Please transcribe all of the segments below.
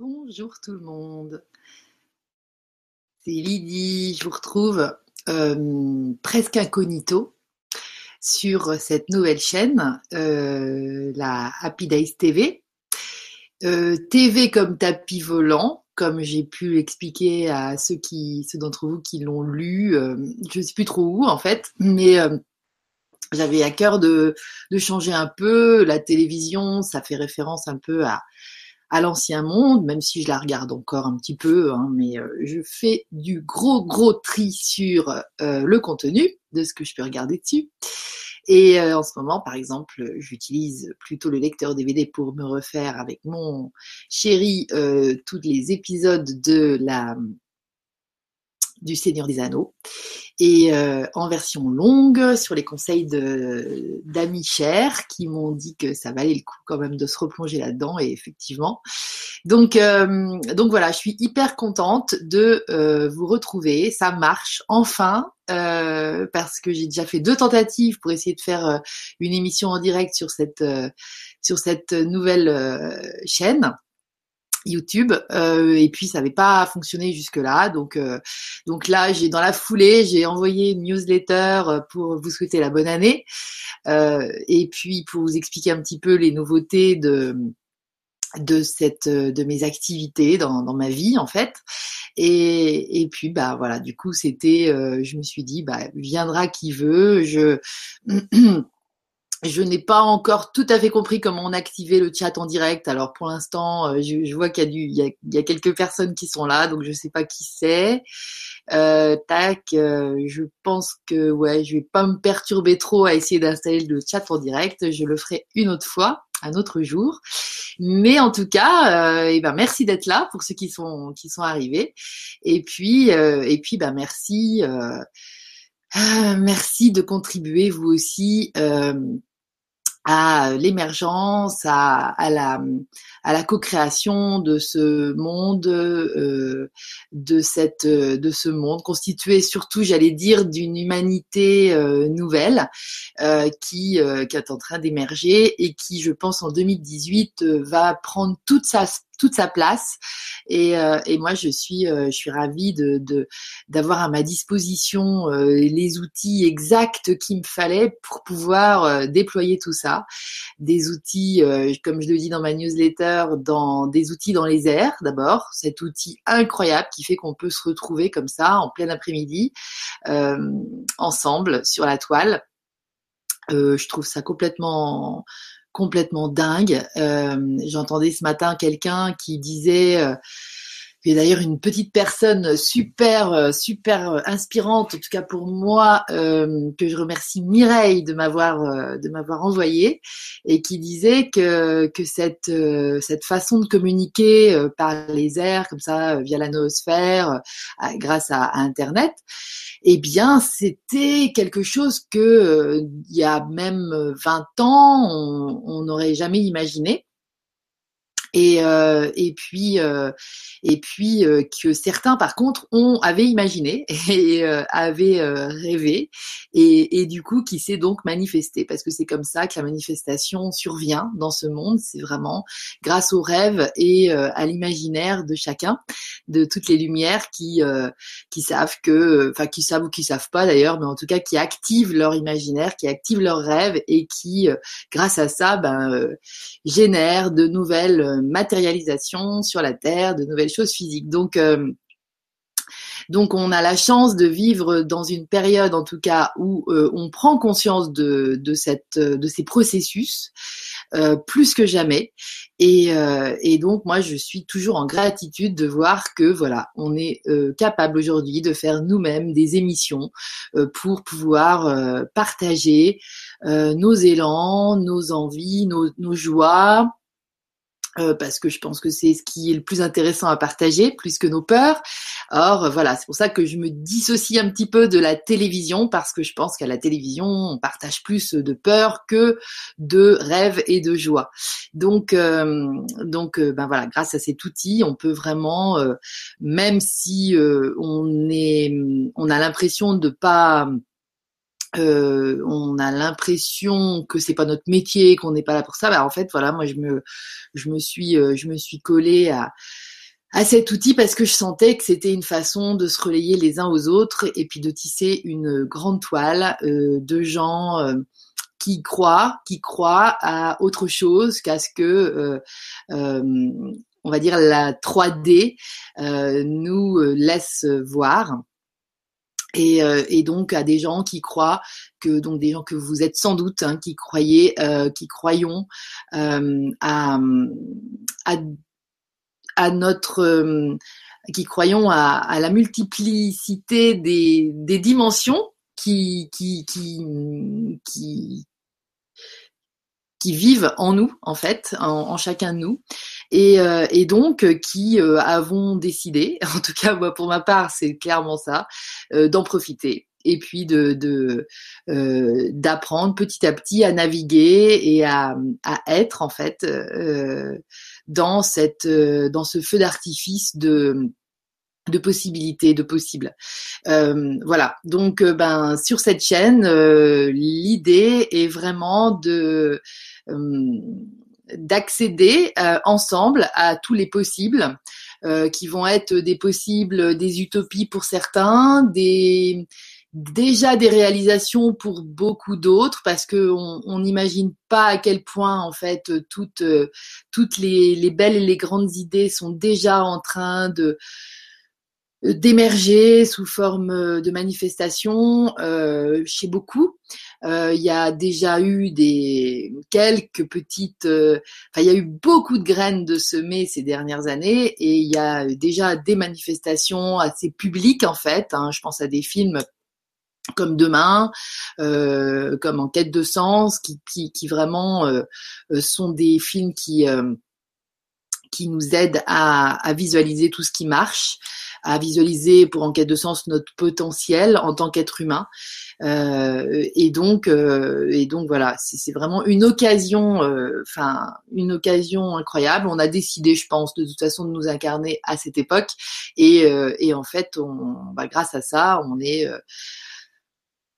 Bonjour tout le monde. C'est Lydie, je vous retrouve euh, presque incognito sur cette nouvelle chaîne, euh, la Happy Days TV. Euh, TV comme tapis volant, comme j'ai pu expliquer à ceux qui, ceux d'entre vous qui l'ont lu, je ne sais plus trop où en fait, mais j'avais à cœur de, de changer un peu. La télévision, ça fait référence un peu à, à l'ancien monde, même si je la regarde encore un petit peu, hein, mais euh, je fais du gros gros tri sur euh, le contenu de ce que je peux regarder dessus. Et euh, en ce moment, par exemple, j'utilise plutôt le lecteur DVD pour me refaire avec mon chéri tous les épisodes de la du Seigneur des Anneaux. Et euh, en version longue sur les conseils d'amis chers qui m'ont dit que ça valait le coup quand même de se replonger là-dedans et effectivement. Donc euh, donc voilà je suis hyper contente de euh, vous retrouver. Ça marche enfin parce que j'ai déjà fait deux tentatives pour essayer de faire une émission en direct sur cette sur cette nouvelle chaîne YouTube euh, et puis ça n'avait pas fonctionné jusque là donc euh, donc là j'ai dans la foulée j'ai envoyé une newsletter euh, pour vous souhaiter la bonne année. Et puis pour vous expliquer un petit peu les nouveautés de de cette de mes activités dans, dans ma vie en fait. Et, et puis bah voilà du coup c'était je me suis dit bah viendra qui veut je Je n'ai pas encore tout à fait compris comment on activait le chat en direct. Alors pour l'instant, euh, je, vois qu'il y a du, il y a, il y a, quelques personnes qui sont là, donc je sais pas qui c'est. Euh, tac, euh, je pense que ouais, je vais pas me perturber trop à essayer d'installer le chat en direct. Je le ferai une autre fois, un autre jour. Mais en tout cas, euh, eh ben merci d'être là pour ceux qui sont qui sont arrivés. Et puis et puis ben merci. merci de contribuer vous aussi à l'émergence, à, à, la, à la co-création de ce monde, euh, de cette, de ce monde constitué surtout, j'allais dire, d'une humanité euh, nouvelle euh, qui, euh, qui est en train d'émerger et qui, je pense, en 2018 va prendre toute sa toute sa place. Et, euh, et moi, je suis, euh, je suis ravie de, d'avoir à ma disposition euh, les outils exacts qu'il me fallait pour pouvoir déployer tout ça. Des outils, comme je le dis dans ma newsletter, dans des outils dans les airs d'abord. Cet outil incroyable qui fait qu'on peut se retrouver comme ça en plein après-midi ensemble sur la toile. je trouve ça complètement complètement dingue. Euh, j'entendais ce matin quelqu'un qui disait euh, et d'ailleurs une petite personne super euh, super inspirante en tout cas pour moi que je remercie Mireille de m'avoir de m'avoir envoyé et qui disait que que cette cette façon de communiquer par les airs comme ça via la noosphère grâce à, à internet eh bien, c'était quelque chose que euh, il y a même 20 ans, on n'aurait jamais imaginé et, euh, et puis euh, et puis euh, que certains par contre ont avaient imaginé et euh, avaient euh, rêvé et, et, du coup qui s'est donc manifesté. Parce que c'est comme ça que la manifestation survient dans ce monde. C'est vraiment grâce aux rêves et à l'imaginaire de chacun de toutes les lumières qui qui savent que enfin qui savent ou qui savent pas d'ailleurs mais en tout cas qui activent leur imaginaire qui activent leurs rêves et qui grâce à ça ben génèrent de nouvelles matérialisation sur la Terre, de nouvelles choses physiques. Donc, euh, donc on a la chance de vivre dans une période, en tout cas, où euh, on prend conscience de, de, cette, de ces processus euh, plus que jamais. Et, et, donc moi, je suis toujours en gratitude de voir que voilà, on est capable aujourd'hui de faire nous-mêmes des émissions pour pouvoir partager nos élans, nos envies, nos, nos joies euh, parce que je pense que c'est ce qui est le plus intéressant à partager, plus que nos peurs. Or, euh, voilà, c'est pour ça que je me dissocie un petit peu de la télévision, parce que je pense qu'à la télévision, on partage plus de peurs que de rêves et de joie. Donc, euh, donc, ben voilà, grâce à cet outil, on peut vraiment, même si on est, on a l'impression de pas euh, on a l'impression que c'est pas notre métier, qu'on n'est pas là pour ça. Bah, en fait, voilà, moi je me, suis, euh, je me suis collée à à cet outil parce que je sentais que c'était une façon de se relayer les uns aux autres et puis de tisser une grande toile euh, de gens euh, qui croient, qui croient à autre chose qu'à ce que, on va dire, la 3D nous laisse voir. Et, et, donc à des gens qui croient que donc des gens que vous êtes sans doute hein, qui croyez qui croyons à, à à notre euh, qui croyons à, la multiplicité des, dimensions qui, qui, qui, qui, vivent en nous, en fait, en, chacun de nous, et, euh, donc qui euh, avons décidé, en tout cas moi pour ma part c'est clairement ça, d'en profiter et puis de d'apprendre petit à petit à naviguer et à, à être en fait dans cette euh, dans ce feu d'artifice de de possibilités, de possibles. Euh, voilà. Donc, euh, ben sur cette chaîne, l'idée est vraiment de d'accéder ensemble à tous les possibles, qui vont être des possibles, des utopies pour certains, déjà des réalisations pour beaucoup d'autres parce que on n'imagine pas à quel point en fait toutes les, belles et les grandes idées sont déjà en train de d'émerger sous forme de manifestations euh, chez beaucoup. Euh, il y a déjà eu des quelques petites, euh, enfin il y a eu beaucoup de graines de semées ces dernières années et il y a déjà des manifestations assez publiques en fait. Hein, je pense à des films comme demain, euh, comme en quête de sens, qui, qui, qui vraiment euh, euh, sont des films qui qui nous aident à, à, visualiser tout ce qui marche, à visualiser pour en quête de sens notre potentiel en tant qu'être humain. Euh, et donc, euh, et donc voilà, c'est vraiment une occasion, enfin une occasion incroyable. On a décidé, je pense, de toute façon de nous incarner à cette époque, et, et en fait, on, bah, grâce à ça, on est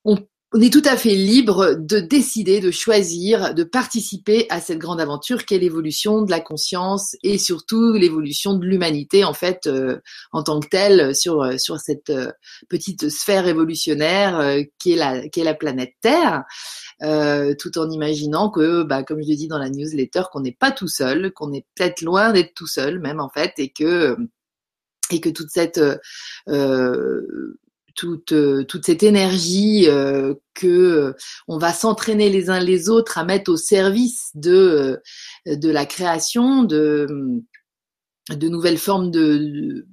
on, est tout à fait libre de décider, de choisir, de participer à cette grande aventure qu'est l'évolution de la conscience et surtout l'évolution de l'humanité en fait euh, en tant que telle sur sur cette euh, petite sphère évolutionnaire euh, qui est la qui est la planète Terre. tout en imaginant que, bah, comme je l'ai dit dans la newsletter, qu'on n'est pas tout seul, qu'on est peut-être loin d'être tout seul même en fait, et que et que toute cette euh, toute, euh, toute cette énergie euh, que euh, on va s'entraîner les uns les autres à mettre au service de de la création de de nouvelles formes de,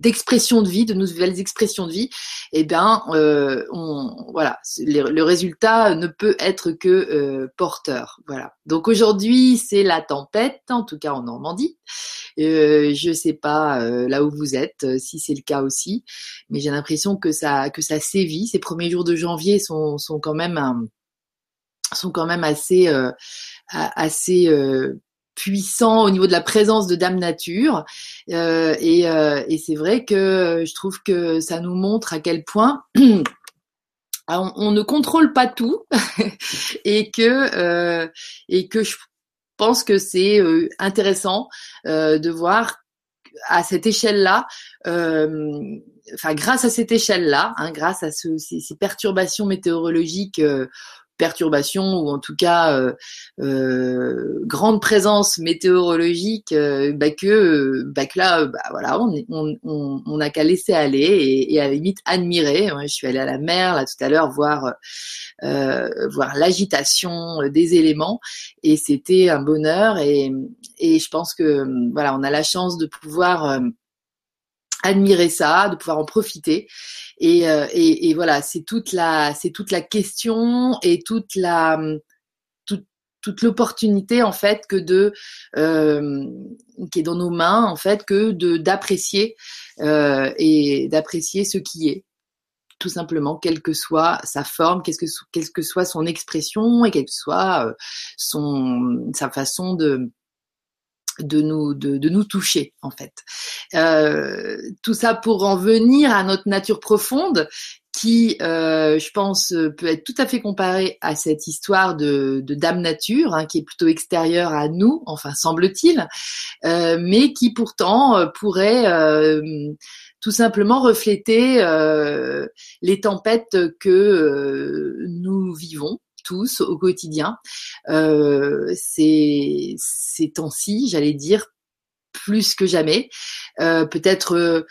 d'expression de vie, de nouvelles expressions de vie, eh bien, euh, on, voilà, le résultat ne peut être que euh, porteur. Voilà. Donc aujourd'hui, c'est la tempête, en tout cas en Normandie. Euh, je sais pas euh, là où vous êtes, euh, si c'est le cas aussi, mais j'ai l'impression que ça que ça sévit. Ces premiers jours de janvier sont sont quand même sont quand même assez assez puissant au niveau de la présence de Dame Nature. Euh, et, euh, et c'est vrai que je trouve que ça nous montre à quel point on, on, ne contrôle pas tout et que euh, et que je pense que c'est euh, intéressant euh, de voir à cette échelle-là, enfin grâce à cette échelle-là, hein, grâce à ce, ces, ces, perturbations météorologiques perturbations ou en tout cas euh, euh, grande présence météorologique, euh, bah que, bah que là, bah voilà, on, on, on, on a qu'à laisser aller et, à la limite admirer. je suis allée à la mer là tout à l'heure voir voir l'agitation des éléments et c'était un bonheur et, et je pense que voilà, on a la chance de pouvoir admirer ça, de pouvoir en profiter. Et, euh, et, et voilà, c'est toute la, c'est toute la question et toute la, toute, toute l'opportunité en fait que de, euh, qui est dans nos mains en fait, que de d'apprécier euh, et d'apprécier ce qui est tout simplement, quelle que soit sa forme, quelle que, quelle que soit son expression et quelle que soit euh, son, sa façon de, de nous, de, de, nous toucher en fait. Euh, tout ça pour en venir à notre nature profonde qui, euh, je pense, peut être tout à fait comparé à cette histoire de, de Dame Nature, hein, qui est plutôt extérieure à nous, enfin semble-t-il, euh, mais qui pourtant pourrait tout simplement refléter les tempêtes que nous vivons tous au quotidien. ces, ces temps-ci, j'allais dire, plus que jamais. Peut-être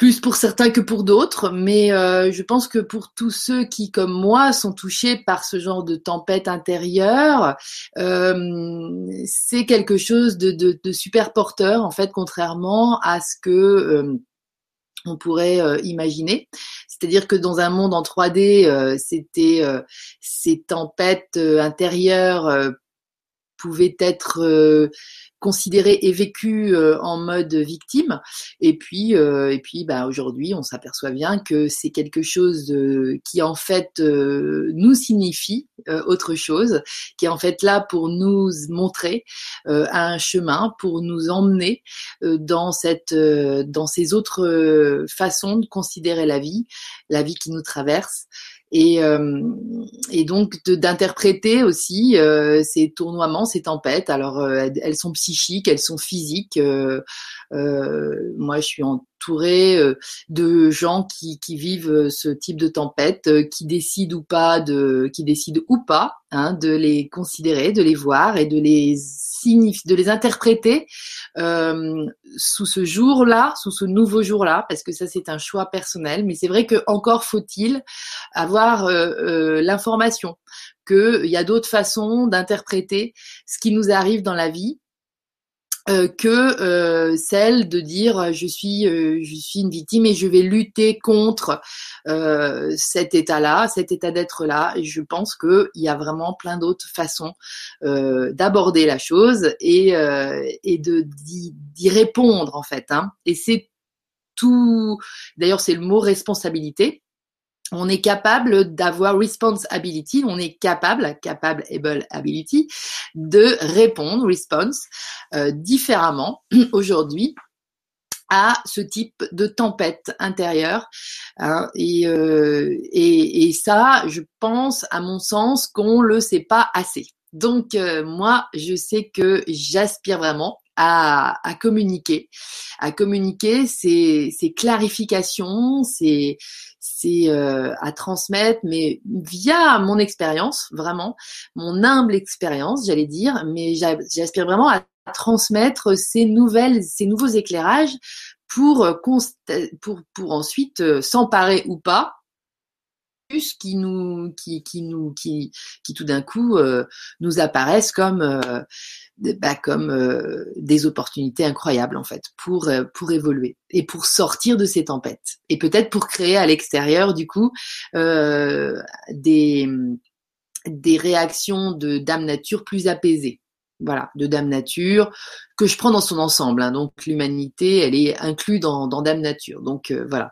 plus pour certains que pour d'autres, mais euh, je pense que pour tous ceux qui, comme moi, sont touchés par ce genre de tempête intérieure, euh, c'est quelque chose de, super porteur, en fait, contrairement à ce que euh, on pourrait euh, imaginer. C'est-à-dire que dans un monde en 3D, c'était ces tempêtes intérieures pouvaient être considéré et vécu euh, en mode victime. Et puis, euh, et puis, bah, aujourd'hui, on s'aperçoit bien que c'est quelque chose qui en fait euh, nous signifie autre chose, qui est en fait là pour nous montrer un chemin, pour nous emmener dans cette, dans ces autres façons de considérer la vie, la vie qui nous traverse et, euh, et donc d'interpréter aussi euh, ces tournoiements, ces tempêtes. Alors euh, elles sont psychiques, elles sont physiques. Euh, moi, je suis entourée de gens qui, vivent ce type de tempête, qui décident ou pas de, qui décident ou pas hein, de les considérer, de les voir et de les de les interpréter euh, sous ce jour-là, sous ce nouveau jour-là, parce que ça c'est un choix personnel. Mais c'est vrai que encore faut-il avoir euh, euh, l'information qu'il y a d'autres façons d'interpréter ce qui nous arrive dans la vie euh, que euh, celle de dire euh, je suis je suis une victime et je vais lutter contre cet état-là, cet état d'être là. Et je pense qu'il y a vraiment plein d'autres façons d'aborder la chose et et de d'y répondre en fait. Hein. Et c'est tout. D'ailleurs, c'est le mot responsabilité on est capable d'avoir responsibility, on est capable, capable able ability, de répondre, response, euh, différemment aujourd'hui à ce type de tempête intérieure. Hein, euh, et, ça, je pense, à mon sens, qu'on le sait pas assez. Donc euh, moi, je sais que j'aspire vraiment à, communiquer, à communiquer ces, clarifications, ces, c'est euh, à transmettre, mais via mon expérience, vraiment, mon humble expérience, j'allais dire, mais j'aspire vraiment à transmettre ces nouvelles, ces nouveaux éclairages pour, euh, pour, pour ensuite euh, s'emparer ou pas qui nous qui, qui nous qui, qui tout d'un coup nous apparaissent comme bah, comme euh, des opportunités incroyables en fait pour euh, pour évoluer et pour sortir de ces tempêtes et peut-être pour créer à l'extérieur du coup euh, des des réactions de Dame Nature plus apaisées. Voilà, de Dame Nature que je prends dans son ensemble. Hein. donc l'humanité, elle est inclue dans, dans Dame Nature. Donc voilà.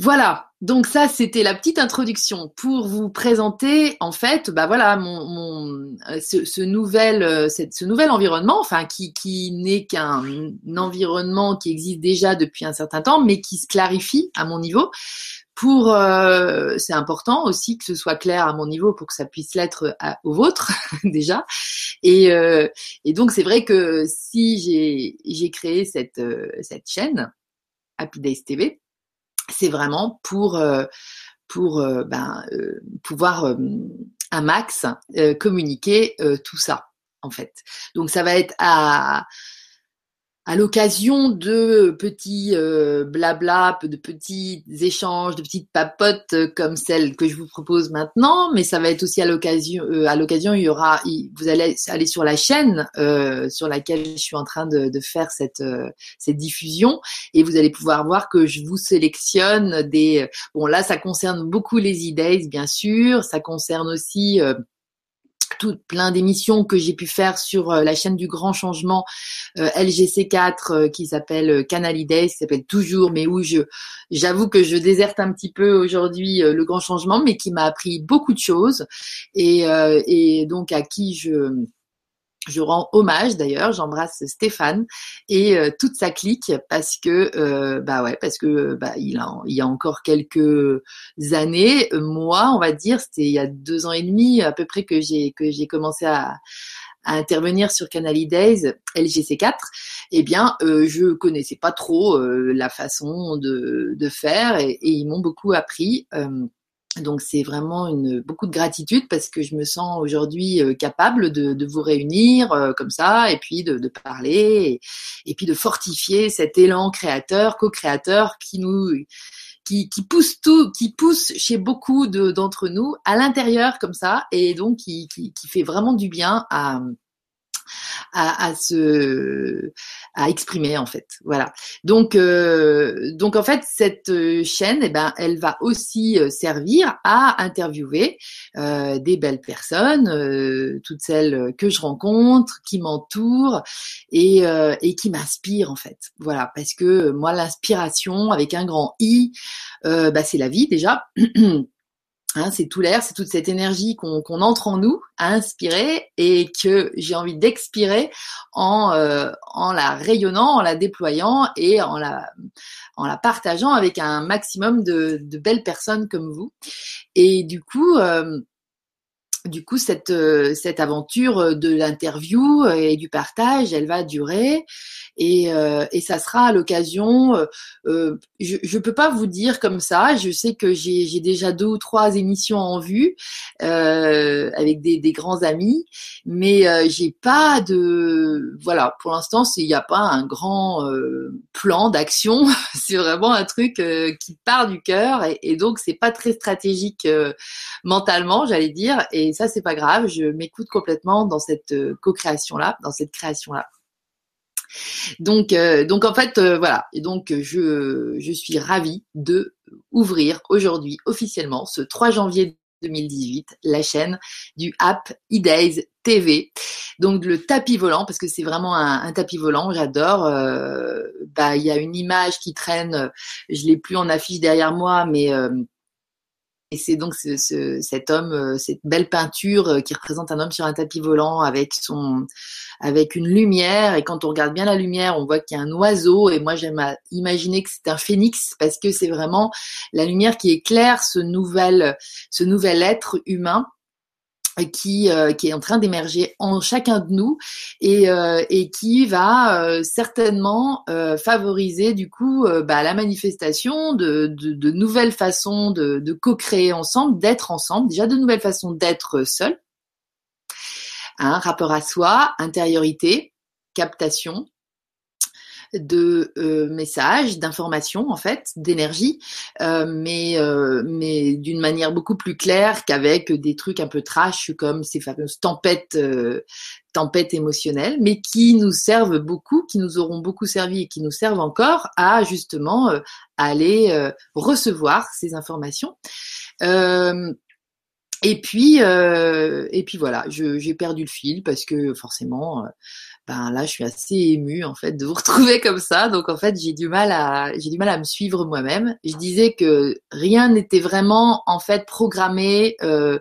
Voilà, donc ça c'était la petite introduction pour vous présenter en fait, bah voilà mon, euh, ce, ce, nouvel euh, ce nouvel environnement, enfin qui qui n'est qu'un environnement qui existe déjà depuis un certain temps, mais qui se clarifie à mon niveau. Pour euh, c'est important aussi que ce soit clair à mon niveau pour que ça puisse l'être au vôtre déjà. Et, et donc c'est vrai que si j'ai j'ai créé cette cette chaîne Happy Days TV c'est vraiment pour euh, pour euh, ben, euh, pouvoir un max communiquer tout ça en fait. Donc ça va être à à l'occasion de petits euh, blabla, de petits échanges, de petites papotes euh, comme celle que je vous propose maintenant, mais ça va être aussi à l'occasion, euh, à l'occasion, il y aura, vous allez aller sur la chaîne euh, sur laquelle je suis en train de, de faire cette cette diffusion, et vous allez pouvoir voir que je vous sélectionne des, bon là, ça concerne beaucoup les idées, bien sûr, ça concerne aussi plein d'émissions que j'ai pu faire sur euh, la chaîne du Grand Changement euh, LGC4 euh, qui s'appelle Canal Idées, qui s'appelle toujours, mais où je j'avoue que je déserte un petit peu aujourd'hui le Grand Changement, mais qui m'a appris beaucoup de choses. Et, et donc à qui je je rends hommage d'ailleurs, j'embrasse Stéphane et euh, toute sa clique parce que euh, bah ouais parce que bah il y a encore quelques années, moi on va dire c'était il y a deux ans et demi à peu près que j'ai que j'ai commencé à, intervenir sur Canal Days LGC4, eh bien, euh, je connaissais pas trop la façon de, de faire et ils m'ont beaucoup appris. Donc c'est vraiment une, beaucoup de gratitude parce que je me sens aujourd'hui euh, capable de, de, vous réunir euh, comme ça et puis de, de parler et, puis de fortifier cet élan créateur, co-créateur qui nous qui, qui, pousse tout, qui pousse chez beaucoup d'entre nous à l'intérieur comme ça et donc qui, qui, qui fait vraiment du bien à à, à se à exprimer en fait. Voilà. Donc euh, donc en fait cette euh, chaîne, eh ben, elle va aussi euh, servir à interviewer des belles personnes, toutes celles que je rencontre, qui m'entourent et, et qui m'inspirent en fait. Voilà, parce que moi l'inspiration avec un grand I, bah, c'est la vie déjà. Hein, c'est tout l'air, c'est toute cette énergie qu'on entre en nous à inspirer et que j'ai envie d'expirer en, euh, la rayonnant, en la déployant et en la, partageant avec un maximum de, de belles personnes comme vous. Et du coup, euh, du coup, cette, euh, aventure de l'interview et du partage, elle va durer et, euh, ça sera l'occasion. Euh, je ne peux pas vous dire comme ça. Je sais que j'ai déjà deux ou trois émissions en vue avec des, grands amis, mais j'ai pas de voilà. Pour l'instant, il n'y a pas un grand plan d'action. c'est vraiment un truc qui part du cœur et, et donc c'est pas très stratégique mentalement, j'allais dire. Ça, c'est pas grave. Je m'écoute complètement dans cette euh, co-création-là, dans cette création-là. Donc, euh, en fait, euh, voilà. Et donc, je, je suis ravie de ouvrir aujourd'hui officiellement, ce 3 janvier 2018, la chaîne du app eDays TV. Donc le tapis volant, parce que c'est vraiment un, tapis volant, j'adore. bah, il y a une image qui traîne, je l'ai plus en affiche derrière moi, mais et c'est donc ce, cet homme, euh, cette belle peinture euh, qui représente un homme sur un tapis volant avec son, avec une lumière. Et quand on regarde bien la lumière, on voit qu'il y a un oiseau. Et moi, j'aime imaginer que c'est un phénix parce que c'est vraiment la lumière qui éclaire ce nouvel, ce nouvel être humain qui, euh, qui est en train d'émerger en chacun de nous et, euh, qui va euh, certainement favoriser du coup bah, la manifestation de, de, nouvelles façons de, co-créer ensemble, d'être ensemble, déjà de nouvelles façons d'être seul, un rapport à soi, intériorité, captation, de euh, messages, d'informations en fait, d'énergie, euh, mais euh, mais d'une manière beaucoup plus claire qu'avec des trucs un peu trash comme ces fameuses tempêtes tempêtes émotionnelles, mais qui nous servent beaucoup, qui nous auront beaucoup servi et qui nous servent encore à justement aller recevoir ces informations. et puis, et puis voilà, j'ai perdu le fil parce que forcément, ben là je suis assez émue en fait de vous retrouver comme ça. Donc en fait j'ai du mal à j'ai du mal à me suivre moi-même. Je disais que rien n'était vraiment en fait programmé euh,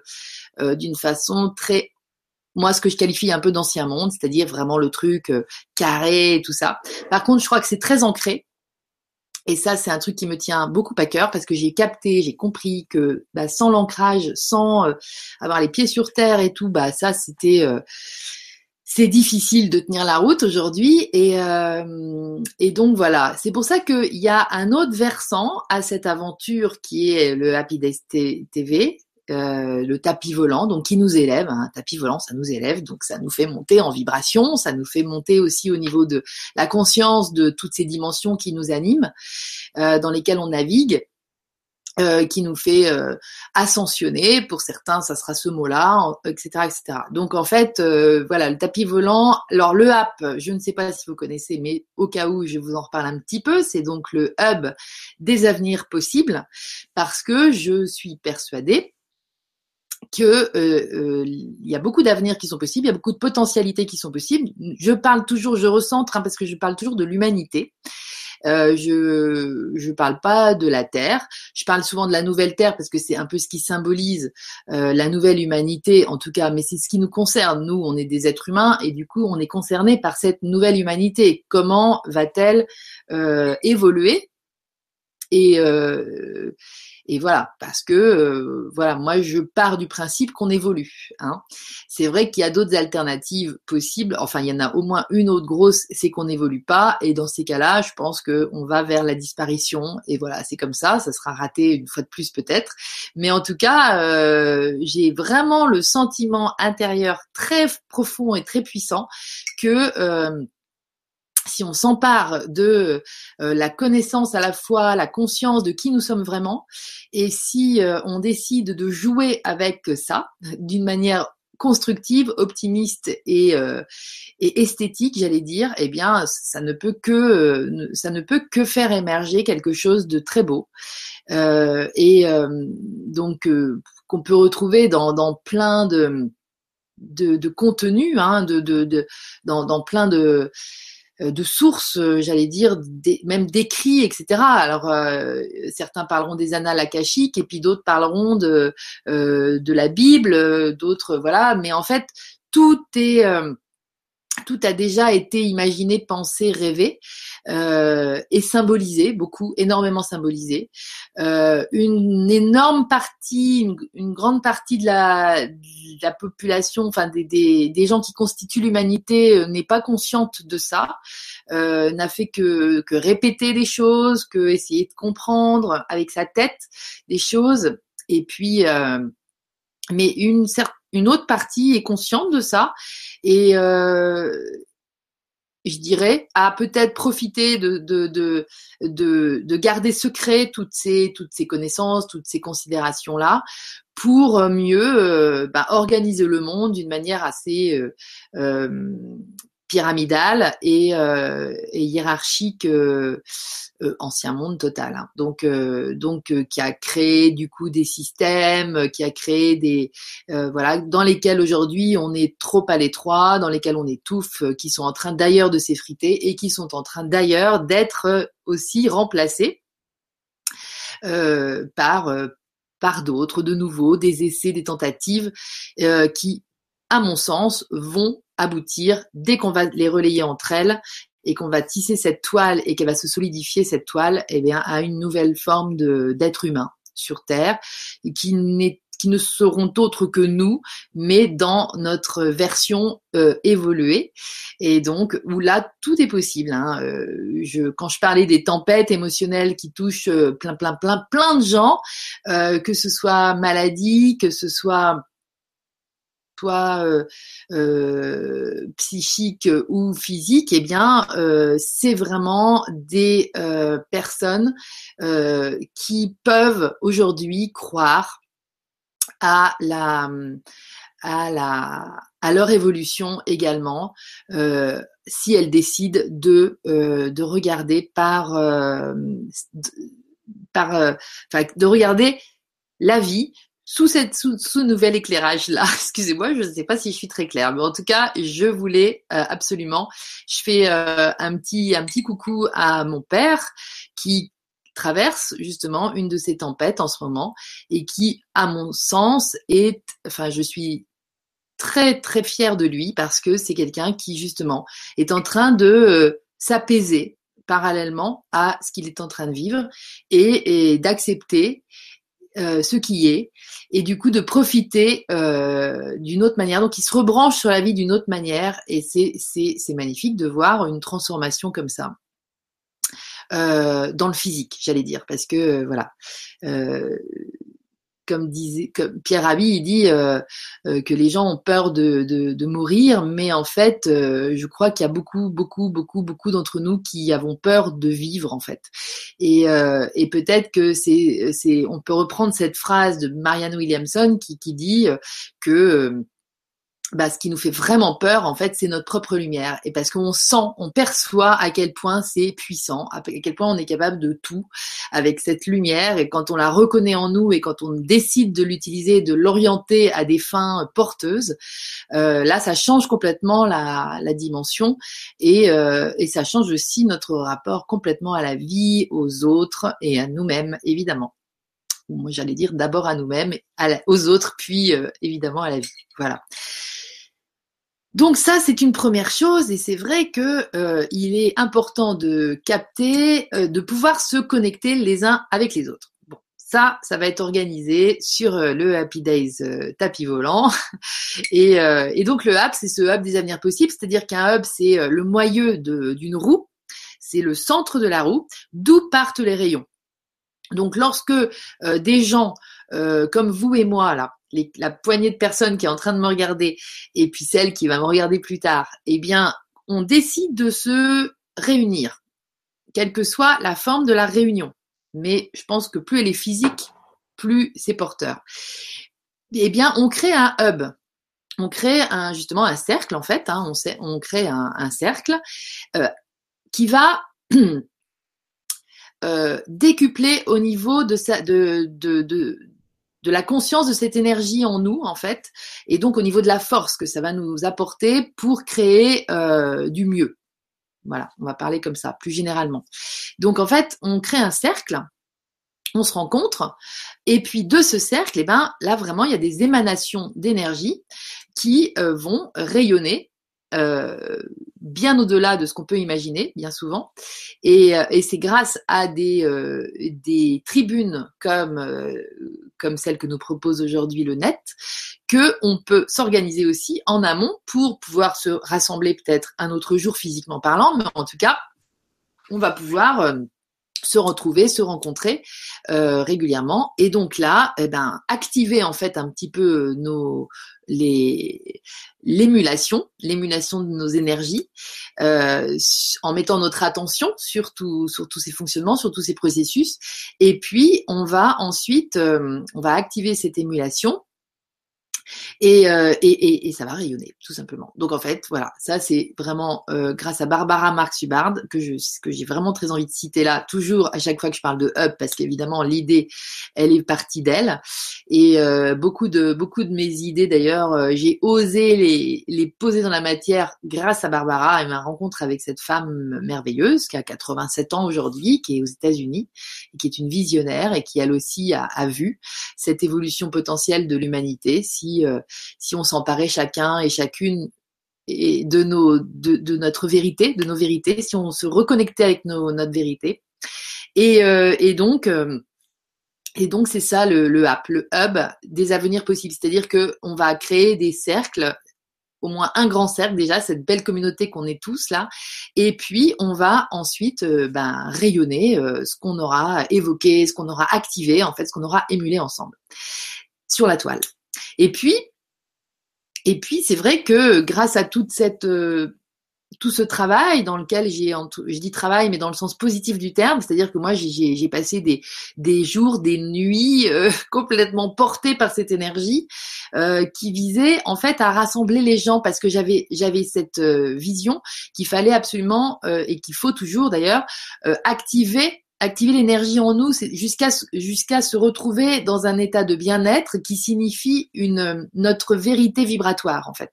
euh, d'une façon très moi ce que je qualifie un peu d'ancien monde c'est-à-dire vraiment le truc euh, carré et tout ça. Par contre je crois que c'est très ancré. Et ça, c'est un truc qui me tient beaucoup à cœur parce que j'ai capté, j'ai compris que bah, sans l'ancrage, sans avoir les pieds sur terre et tout, bah ça, c'était c'est difficile de tenir la route aujourd'hui et, euh, et donc voilà. C'est pour ça qu'il y a un autre versant à cette aventure qui est le Happy Days TV, euh, le tapis volant, donc qui nous élève. Un tapis volant, ça nous élève, donc ça nous fait monter en vibration, ça nous fait monter aussi au niveau de la conscience de toutes ces dimensions qui nous animent, euh, dans lesquelles on navigue. Euh, qui nous fait euh, ascensionner. Pour certains, ça sera ce mot-là, etc., etc. Donc en fait, euh, voilà, le tapis volant. Alors le app, je ne sais pas si vous connaissez, mais au cas où, je vous en reparle un petit peu. C'est donc le hub des avenirs possibles, parce que je suis persuadée que il y a beaucoup d'avenirs qui sont possibles, il y a beaucoup de potentialités qui sont possibles. Je parle toujours, je recentre hein, parce que je parle toujours de l'humanité. Euh, je je parle pas de la Terre. Je parle souvent de la nouvelle Terre parce que c'est un peu ce qui symbolise euh, la nouvelle humanité, en tout cas. Mais c'est ce qui nous concerne. Nous, on est des êtres humains et du coup, on est concernés par cette nouvelle humanité. Comment va-t-elle euh, évoluer? Et euh, et voilà, parce que euh, voilà, moi je pars du principe qu'on évolue. Hein. C'est vrai qu'il y a d'autres alternatives possibles. Enfin, il y en a au moins une autre grosse, c'est qu'on n'évolue pas. Et dans ces cas-là, je pense qu'on va vers la disparition. Et voilà, c'est comme ça. Ça sera raté une fois de plus peut-être. Mais en tout cas, euh, j'ai vraiment le sentiment intérieur très profond et très puissant que euh, si on s'empare de euh, la connaissance à la fois, la conscience de qui nous sommes vraiment, et si euh, on décide de jouer avec ça d'une manière constructive, optimiste et, euh, esthétique, j'allais dire, eh bien, ça ne peut que ça ne peut que faire émerger quelque chose de très beau. Et donc qu'on peut retrouver dans, plein de de, hein, dans, plein de de sources, euh, j'allais dire, même d'écrits, etc. Alors euh, certains parleront des annales akashiques et puis d'autres parleront de de la Bible, d'autres voilà. Mais en fait, tout est tout a déjà été imaginé, pensé, rêvé euh, et symbolisé, beaucoup, énormément symbolisé. Euh, une énorme partie, une, grande partie de la, population, enfin des, gens qui constituent l'humanité euh, n'est pas consciente de ça, n'a fait que, répéter des choses, que essayer de comprendre avec sa tête des choses, et puis mais une certaine une autre partie est consciente de ça et euh, je dirais a peut-être profité de de, de, de, de, garder secret toutes ces, toutes ces connaissances, toutes ces considérations-là pour mieux euh, bah, organiser le monde d'une manière assez euh pyramidale et, euh, et hiérarchique euh, euh, ancien monde total. Hein. Donc donc qui a créé du coup des systèmes, qui a créé des voilà dans lesquels aujourd'hui on est trop à l'étroit, dans lesquels on étouffe, qui sont en train d'ailleurs de s'effriter et qui sont en train d'ailleurs d'être aussi remplacés par par d'autres, de nouveau, des essais, des tentatives qui, à mon sens, vont aboutir dès qu'on va les relayer entre elles et qu'on va tisser cette toile et qu'elle va se solidifier cette toile, eh bien, à une nouvelle forme de d'être humain sur Terre, qui n'est qui ne seront autres que nous, mais dans notre version euh, évoluée. Et donc, où là, tout est possible. Hein. Euh, je, quand je parlais des tempêtes émotionnelles qui touchent euh, plein, plein, plein, plein de gens, que ce soit maladie, que ce soit soit euh, euh, psychique ou physique, eh bien, euh, c'est vraiment des personnes qui peuvent aujourd'hui croire à la à la à leur évolution également si elles décident de de regarder par de regarder la vie sous cette sous, sous nouvel éclairage là. Excusez-moi, je ne sais pas si je suis très claire, mais en tout cas, je voulais euh, absolument. Je fais euh, un petit un petit coucou à mon père qui traverse justement une de ces tempêtes en ce moment et qui, à mon sens, est, enfin, je suis très très fière de lui parce que c'est quelqu'un qui justement est en train de euh, s'apaiser parallèlement à ce qu'il est en train de vivre et d'accepter euh, ce qui est, et du coup de profiter euh, d'une autre manière. Donc il se rebranche sur la vie d'une autre manière, et c'est magnifique de voir une transformation comme ça. Euh, dans le physique, j'allais dire, parce que voilà, comme disait comme Pierre Rabhi, il dit euh, euh, que les gens ont peur de, mourir, mais en fait, euh, je crois qu'il y a beaucoup, beaucoup, beaucoup, beaucoup d'entre nous qui avons peur de vivre en fait. Et, peut-être que c'est, c'est, on peut reprendre cette phrase de Marianne Williamson qui dit que bah, ce qui nous fait vraiment peur, en fait, c'est notre propre lumière. Et parce qu'on sent, on perçoit à quel point c'est puissant, à quel point on est capable de tout avec cette lumière. Et quand on la reconnaît en nous et quand on décide de l'utiliser, de l'orienter à des fins porteuses, euh, là, ça change complètement la, la dimension et, euh, et ça change aussi notre rapport complètement à la vie, aux autres et à nous-mêmes, évidemment moi j'allais dire d'abord à nous-mêmes, aux autres, puis euh, évidemment à la vie. Voilà. Donc ça, c'est une première chose, et c'est vrai que euh, il est important de capter, euh, de pouvoir se connecter les uns avec les autres. Bon, ça, ça va être organisé sur euh, le Happy Days tapis volant. Et, et, donc le hub, c'est ce hub des avenirs possibles, c'est-à-dire qu'un hub, c'est le moyeu d'une roue, c'est le centre de la roue, d'où partent les rayons. Donc lorsque des gens comme vous et moi là la poignée de personnes qui est en train de me regarder et puis celle qui va me regarder plus tard, eh bien, on décide de se réunir, quelle que soit la forme de la réunion. Mais je pense que plus elle est physique, plus c'est porteur. Eh bien, on crée un hub. On crée un, justement un cercle, en fait. Hein, on, crée un, cercle euh, qui va euh, décupler au niveau de, sa, de, de, de la conscience de cette énergie en nous, en fait, et donc au niveau de la force que ça va nous apporter pour créer euh, du mieux. Voilà, on va parler comme ça, plus généralement. Donc en fait, on crée un cercle, on se rencontre, et puis de ce cercle, eh ben là vraiment, il y a des émanations d'énergie qui euh, vont rayonner euh, bien au-delà de ce qu'on peut imaginer, bien souvent. Et, euh, et c'est grâce à des, euh, des tribunes comme, euh, comme celle que nous propose aujourd'hui le net que on peut s'organiser aussi en amont pour pouvoir se rassembler peut-être un autre jour physiquement parlant, mais en tout cas, on va pouvoir se retrouver, se rencontrer euh, régulièrement et donc là, eh ben, activer en fait un petit peu nos les l'émulation, l'émulation de nos énergies, euh, en mettant notre attention sur, tout, sur tous ces fonctionnements, sur tous ces processus, et puis on va ensuite, euh, on va activer cette émulation euh, et, ça va rayonner, tout simplement. Donc en fait, voilà, ça c'est vraiment euh, grâce à Barbara Marx Hubbard que j'ai vraiment très envie de citer là, toujours à chaque fois que je parle de Hub, parce qu'évidemment l'idée, elle est partie d'elle. Et euh, beaucoup de mes idées d'ailleurs, j'ai osé les, poser dans la matière grâce à Barbara et ma rencontre avec cette femme merveilleuse qui a 87 ans aujourd'hui, qui est aux États-Unis et qui est une visionnaire et qui elle aussi a, a vu cette évolution potentielle de l'humanité si euh, si, on s'emparait chacun et chacune de, nos, de, notre vérité, de nos vérités, si on se reconnectait avec notre vérité. Et, euh, donc, euh, et donc c'est ça le, hub des avenirs possibles. C'est-à-dire qu'on va créer des cercles au moins un grand cercle déjà, cette belle communauté qu'on est tous là. Et puis on va ensuite ben, rayonner ce qu'on aura évoqué, ce qu'on aura activé, en fait, ce qu'on aura émulé ensemble sur la toile. Et puis, et puis c'est vrai que grâce à toute cette euh, tout ce travail dans lequel j'ai, je dis travail, mais dans le sens positif du terme, c'est-à-dire que moi j'ai passé des, des jours, des nuits euh, complètement portées par cette énergie euh, qui visait en fait à rassembler les gens parce que j'avais j'avais cette vision qu'il fallait absolument et qu'il faut toujours d'ailleurs activer activer l'énergie en nous, jusqu'à jusqu'à se retrouver dans un état de bien-être qui signifie une notre vérité vibratoire en fait.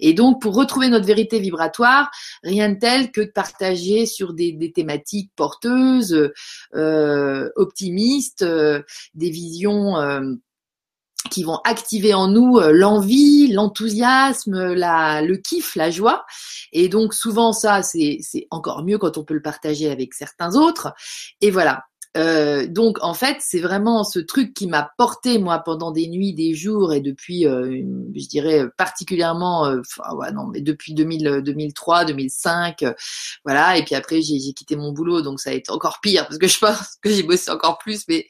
Et donc pour retrouver notre vérité vibratoire, rien de tel que de partager sur des, des thématiques porteuses, euh, optimistes, euh, des visions euh, qui vont activer en nous euh, l'envie, l'enthousiasme, la, le kiff, la joie. Et donc souvent ça, c'est encore mieux quand on peut le partager avec certains autres. Et voilà, euh, donc en fait, c'est vraiment ce truc qui m'a porté moi pendant des nuits, des jours et depuis, euh, je dirais particulièrement, euh, ouais, non, mais depuis 2000, 2003, 2005, voilà. Et puis après, j'ai quitté mon boulot, donc ça a été encore pire parce que je pense que j'ai bossé encore plus, mais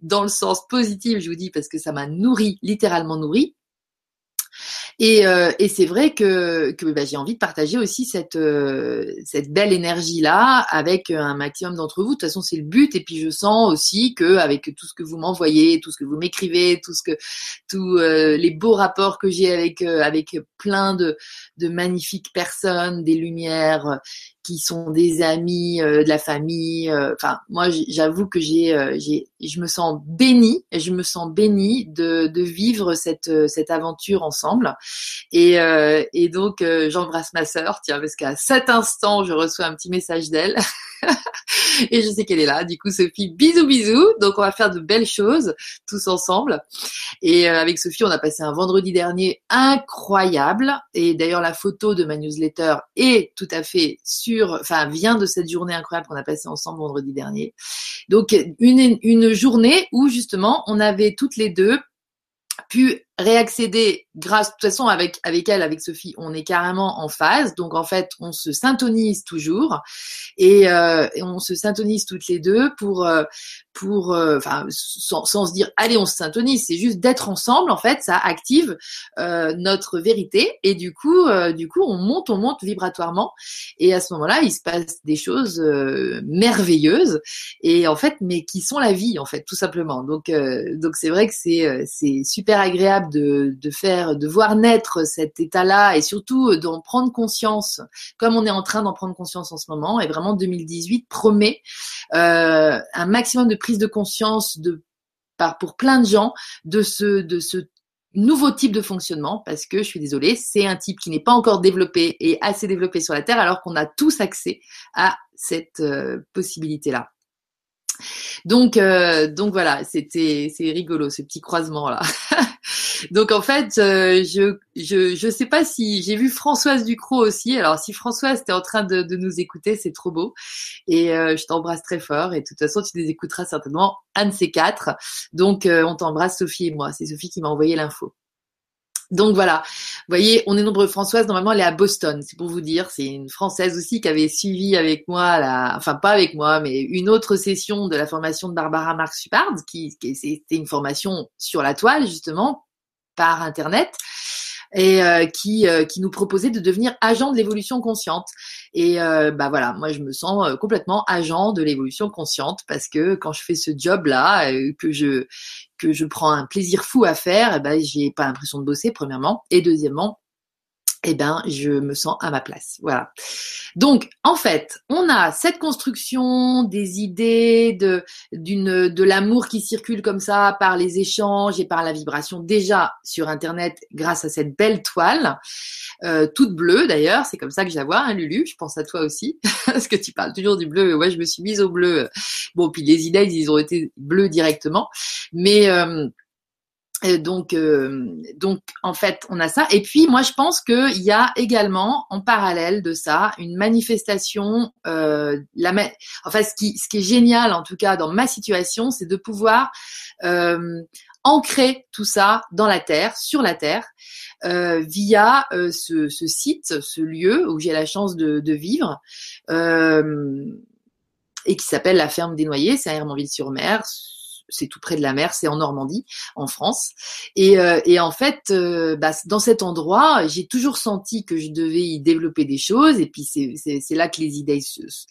dans le sens positif, je vous dis, parce que ça m'a nourri, littéralement nourri. Et, euh, et c'est vrai que, que bah, j'ai envie de partager aussi cette, euh, cette belle énergie-là avec un maximum d'entre vous. De toute façon, c'est le but. Et puis, je sens aussi que avec tout ce que vous m'envoyez, tout ce que vous m'écrivez, tout tous euh, les beaux rapports que j'ai avec, avec plein de, de magnifiques personnes, des lumières qui sont des amis, de la famille. Enfin, moi, j'avoue que j'ai, j'ai, je me sens bénie, je me sens bénie de, de vivre cette, cette aventure ensemble. Et, euh, et donc, euh, j'embrasse ma sœur, tiens, parce qu'à cet instant, je reçois un petit message d'elle. et je sais qu'elle est là. Du coup, Sophie, bisous, bisous. Donc, on va faire de belles choses tous ensemble. Et euh, avec Sophie, on a passé un vendredi dernier incroyable. Et d'ailleurs, la photo de ma newsletter est tout à fait sur, enfin, vient de cette journée incroyable qu'on a passée ensemble vendredi dernier. Donc, une, une journée où justement, on avait toutes les deux pu réaccéder grâce, de toute façon, avec, avec elle, avec Sophie, on est carrément en phase. Donc, en fait, on se syntonise toujours et, euh, on se syntonise toutes les deux pour, euh, pour, euh, enfin, sans, sans, se dire, allez, on se syntonise. C'est juste d'être ensemble, en fait, ça active euh, notre vérité et du coup, euh, du coup, on monte, on monte vibratoirement et à ce moment-là, il se passe des choses merveilleuses et en fait, mais qui sont la vie, en fait, tout simplement. Donc, donc c'est vrai que c'est, c'est super agréable de, de faire, de voir naître cet état-là et surtout d'en prendre conscience, comme on est en train d'en prendre conscience en ce moment. Et vraiment, 2018 promet euh, un maximum de prise de conscience de par, pour plein de gens de ce, de ce nouveau type de fonctionnement parce que je suis désolée, c'est un type qui n'est pas encore développé et assez développé sur la Terre alors qu'on a tous accès à cette euh, possibilité-là. Donc, euh, donc voilà, c'était c'est rigolo ce petit croisement là. donc en fait, euh, je je je sais pas si j'ai vu Françoise Ducrot aussi. Alors si Françoise t'es en train de, nous écouter, c'est trop beau et euh, je t'embrasse très fort. Et de toute façon, tu les écouteras certainement un de ces quatre. Donc on t'embrasse Sophie et moi. C'est Sophie qui m'a envoyé l'info. Donc voilà, vous voyez, on est nombreux. Françoise, normalement, elle est à Boston, c'est pour vous dire. C'est une Française aussi qui avait suivi avec moi, la... enfin pas avec moi, mais une autre session de la formation de Barbara Marx Supard, qui, qui c'était une formation sur la toile justement par internet et euh, qui, euh, qui nous proposait de devenir agent de l'évolution consciente. Et euh, bah voilà, moi je me sens complètement agent de l'évolution consciente parce que quand je fais ce job là, que je que je prends un plaisir fou à faire, eh ben j'ai pas l'impression de bosser premièrement et deuxièmement eh ben, je me sens à ma place. Voilà. Donc, en fait, on a cette construction des idées, de, d'une, de l'amour qui circule comme ça par les échanges et par la vibration déjà sur Internet grâce à cette belle toile, euh, toute bleue d'ailleurs. C'est comme ça que je la vois, hein, Lulu. Je pense à toi aussi, parce que tu parles toujours du bleu. Ouais, je me suis mise au bleu. Bon, puis les idées, ils ont été bleus directement, mais euh, donc, euh, donc en fait, on a ça. Et puis, moi, je pense qu'il y a également, en parallèle de ça, une manifestation. Euh, la, enfin, ce qui, ce qui est génial, en tout cas, dans ma situation, c'est de pouvoir euh, ancrer tout ça dans la terre, sur la terre, euh, via euh, ce, ce, site, ce lieu où j'ai la chance de, de vivre. et qui s'appelle la ferme des Noyers, c'est à Hermanville-sur-Mer, c'est tout près de la mer, c'est en Normandie, en France. Et, euh, et en fait, euh, bah, dans cet endroit, j'ai toujours senti que je devais y développer des choses. Et puis c'est là que les idées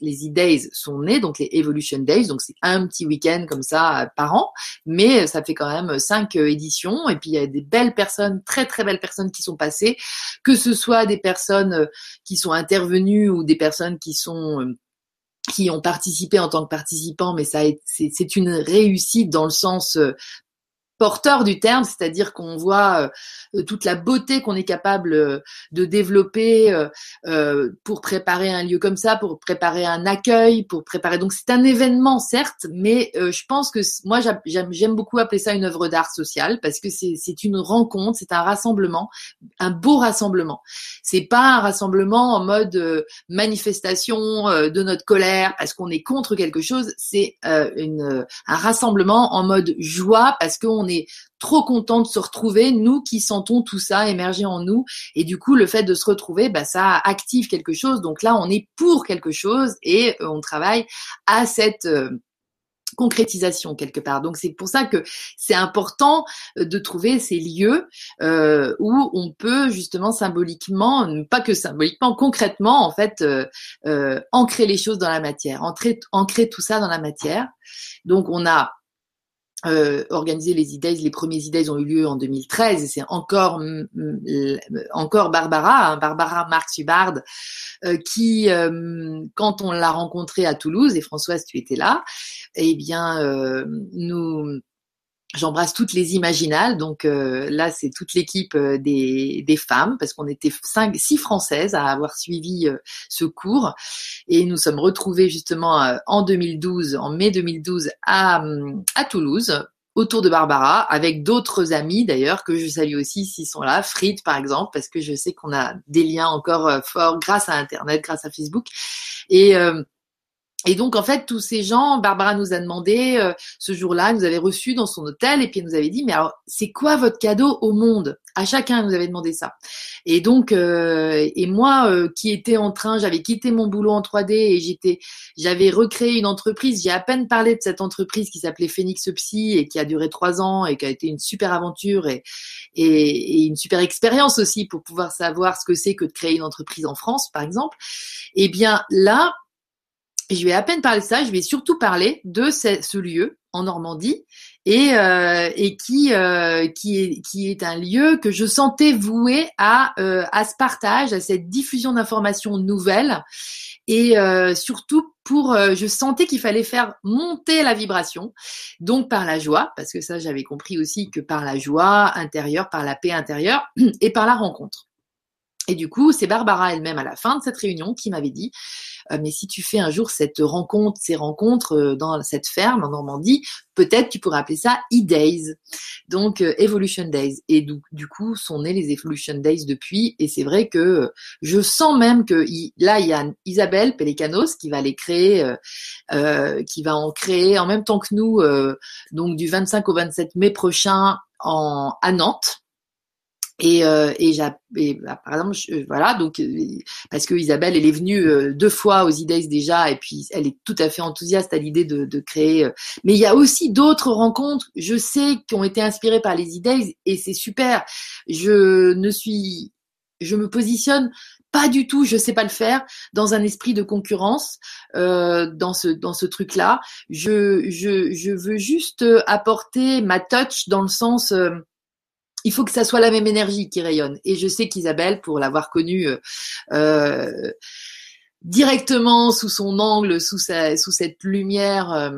les idées sont nées, donc les Evolution Days. Donc c'est un petit week-end comme ça euh, par an, mais ça fait quand même cinq éditions. Et puis il y a des belles personnes, très très belles personnes qui sont passées, que ce soit des personnes qui sont intervenues ou des personnes qui sont qui ont participé en tant que participants, mais ça c'est une réussite dans le sens euh, porteur du terme, c'est-à-dire qu'on voit euh, toute la beauté qu'on est capable euh, de développer euh, pour préparer un lieu comme ça, pour préparer un accueil, pour préparer. Donc c'est un événement certes, mais je pense que moi j'aime beaucoup appeler ça une œuvre d'art social parce que c'est une rencontre, c'est un rassemblement, un beau rassemblement. C'est pas un rassemblement en mode manifestation de notre colère parce qu'on est contre quelque chose. C'est un rassemblement en mode joie parce qu'on on est trop content de se retrouver, nous qui sentons tout ça émerger en nous. Et du coup, le fait de se retrouver, bah, ça active quelque chose. Donc là, on est pour quelque chose et euh, on travaille à cette... Euh, concrétisation quelque part. Donc c'est pour ça que c'est important euh, de trouver ces lieux où on peut justement symboliquement, pas que symboliquement, concrètement en fait ancrer les choses dans la matière, ancrer, ancrer tout ça dans la matière. Donc on a euh, organiser les idées. Les premiers idées ont eu lieu en 2013 et c'est encore encore Barbara, hein, Barbara Marx Hubard, euh, qui, euh, quand on l'a rencontrée à Toulouse, et Françoise, tu étais là, eh bien, euh, nous J'embrasse toutes les imaginales, donc euh, là c'est toute l'équipe euh, des, des, femmes parce qu'on était cinq, six françaises à avoir suivi euh, ce cours. Et nous sommes retrouvés justement en 2012, en mai 2012 à, à Toulouse autour de Barbara avec d'autres amis d'ailleurs que je salue aussi s'ils sont là, Fried par exemple parce que je sais qu'on a des liens encore forts grâce à Internet, grâce à Facebook. Et et donc, en fait, tous ces gens, Barbara nous a demandé, euh, ce jour-là, nous avait reçus dans son hôtel et puis elle nous avait dit, mais alors, c'est quoi votre cadeau au monde? À chacun, elle nous avait demandé ça. Et donc, euh, et moi, euh, qui étais en train, j'avais quitté mon boulot en 3D et j'étais, j'avais recréé une entreprise. J'ai à peine parlé de cette entreprise qui s'appelait Phoenix Psy et qui a duré trois ans et qui a été une super aventure et, et, et une super expérience aussi pour pouvoir savoir ce que c'est que de créer une entreprise en France, par exemple. Eh bien, là, je vais à peine parler de ça, je vais surtout parler de ce, lieu en Normandie et, euh, et qui, euh, qui, est, qui est un lieu que je sentais voué à, euh, à ce partage, à cette diffusion d'informations nouvelles et euh, surtout pour, euh, je sentais qu'il fallait faire monter la vibration, donc par la joie, parce que ça j'avais compris aussi que par la joie intérieure, par la paix intérieure et par la rencontre. Et du coup, c'est Barbara elle-même à la fin de cette réunion qui m'avait dit, euh, mais si tu fais un jour cette rencontre, ces rencontres euh, dans cette ferme en Normandie, peut-être tu pourrais appeler ça E-Days, donc euh, Evolution Days. Et du, du, coup, sont nés les Evolution Days depuis. Et c'est vrai que je sens même que là, il y a Isabelle Pelicanos qui va les créer, qui va en créer en même temps que nous, donc du 25 au 27 mai prochain en, à Nantes et, euh, et, bah, par exemple, voilà, donc euh, parce que Isabelle, elle est venue euh, deux fois aux Idées déjà, et puis elle est tout à fait enthousiaste à l'idée de, de, créer. Euh, mais il y a aussi d'autres rencontres, je sais, qui ont été inspirées par les Idées, et c'est super. Je ne suis, je me positionne pas du tout, je sais pas le faire, dans un esprit de concurrence, euh, dans ce dans ce truc-là. Je, je je veux juste apporter ma touch dans le sens il faut que ça soit la même énergie qui rayonne. Et je sais qu'Isabelle, pour l'avoir connue euh, euh, directement sous son angle, sous, sa, sous cette lumière euh,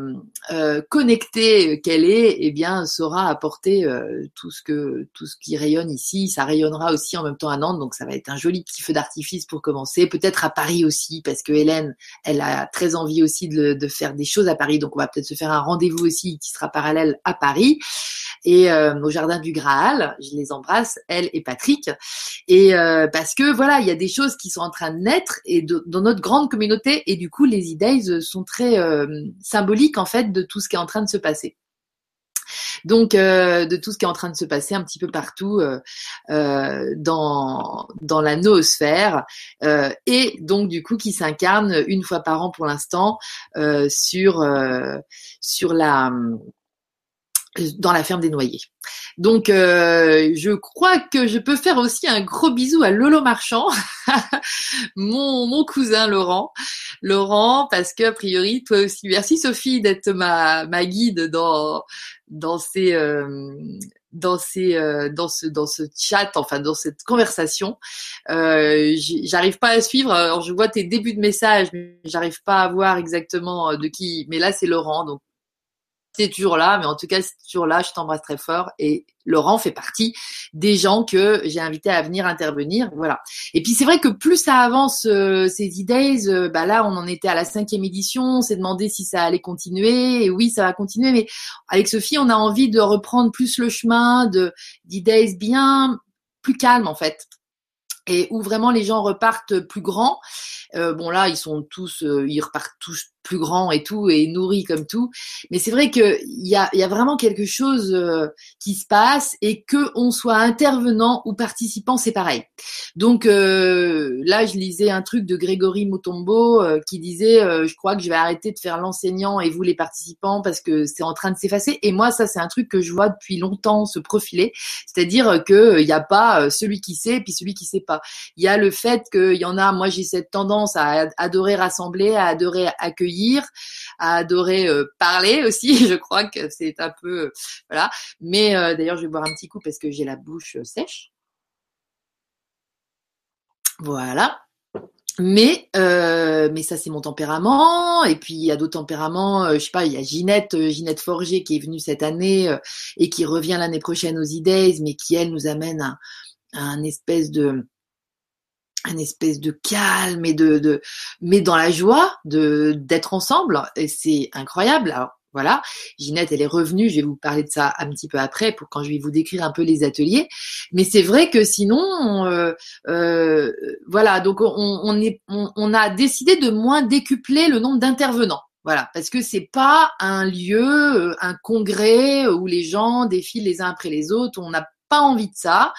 euh connectée qu'elle est, eh bien, saura apporter euh, tout ce que tout ce qui rayonne ici. Ça rayonnera aussi en même temps à Nantes, donc ça va être un joli petit feu d'artifice pour commencer. Peut-être à Paris aussi, parce que Hélène, elle a très envie aussi de, de faire des choses à Paris, donc on va peut-être se faire un rendez-vous aussi qui sera parallèle à Paris et euh, au jardin du Graal. Je les embrasse, elle et Patrick, et parce que voilà, il y a des choses qui sont en train de naître et de, dans notre grande communauté et du coup les idées sont très euh, symboliques en fait de tout ce qui est en train de se passer. Donc euh, de tout ce qui est en train de se passer un petit peu partout euh, dans dans la noosphère et donc du coup qui s'incarne une fois par an pour l'instant sur sur la dans la ferme des noyers. Donc, euh, je crois que je peux faire aussi un gros bisou à Lolo Marchand, mon, mon cousin Laurent. Laurent, parce que a priori, toi aussi, merci Sophie d'être ma, ma guide dans dans ces euh, dans ces euh, dans ce dans ce chat, enfin dans cette conversation. Euh, j'arrive pas à suivre. Alors, je vois tes débuts de messages, mais j'arrive pas à voir exactement de qui. Mais là, c'est Laurent, donc c'est toujours là, mais en tout cas, c'est toujours là, je t'embrasse très fort. Et Laurent fait partie des gens que j'ai invités à venir intervenir. Voilà. Et puis c'est vrai que plus ça avance euh, ces idées, euh, bah là on en était à la cinquième édition, on s'est demandé si ça allait continuer. Et oui, ça va continuer, mais avec Sophie, on a envie de reprendre plus le chemin de bien plus calme en fait et où vraiment les gens repartent plus grands. Euh, bon là, ils sont tous, ils repartent tous plus grand et tout et nourri comme tout. Mais c'est vrai que il y a, y a vraiment quelque chose euh, qui se passe et que on soit intervenant ou participant, c'est pareil. Donc euh, là, je lisais un truc de Grégory Mutombo euh, qui disait, je crois que je vais arrêter de faire l'enseignant et vous les participants parce que c'est en train de s'effacer. Et moi, ça c'est un truc que je vois depuis longtemps se profiler, c'est-à-dire que il n'y a pas celui qui sait et puis celui qui sait pas. Il y a le fait qu'il y en a. Moi, j'ai cette à adorer rassembler, à adorer accueillir à adorer euh, parler aussi. Je crois que c'est un peu euh, voilà. Mais euh, d'ailleurs, je vais boire un petit coup parce que j'ai la bouche sèche. Voilà. Mais mais ça c'est mon tempérament et puis il y a d'autres tempéraments je sais pas il y a Ginette Ginette Forger qui est venue cette année et qui revient l'année prochaine aux E-Days mais qui elle nous amène à un espèce de un espèce de calme et de, mais dans la joie de d'être ensemble et c'est incroyable alors voilà, Ginette, elle est revenue. Je vais vous parler de ça un petit peu après pour quand je vais vous décrire un peu les ateliers. Mais c'est vrai que sinon, euh, euh, voilà, donc on, est, on, a décidé de moins décupler le nombre d'intervenants. Voilà, parce que c'est pas un lieu, euh, un congrès où les gens défilent les uns après les autres. On a pas envie de ça.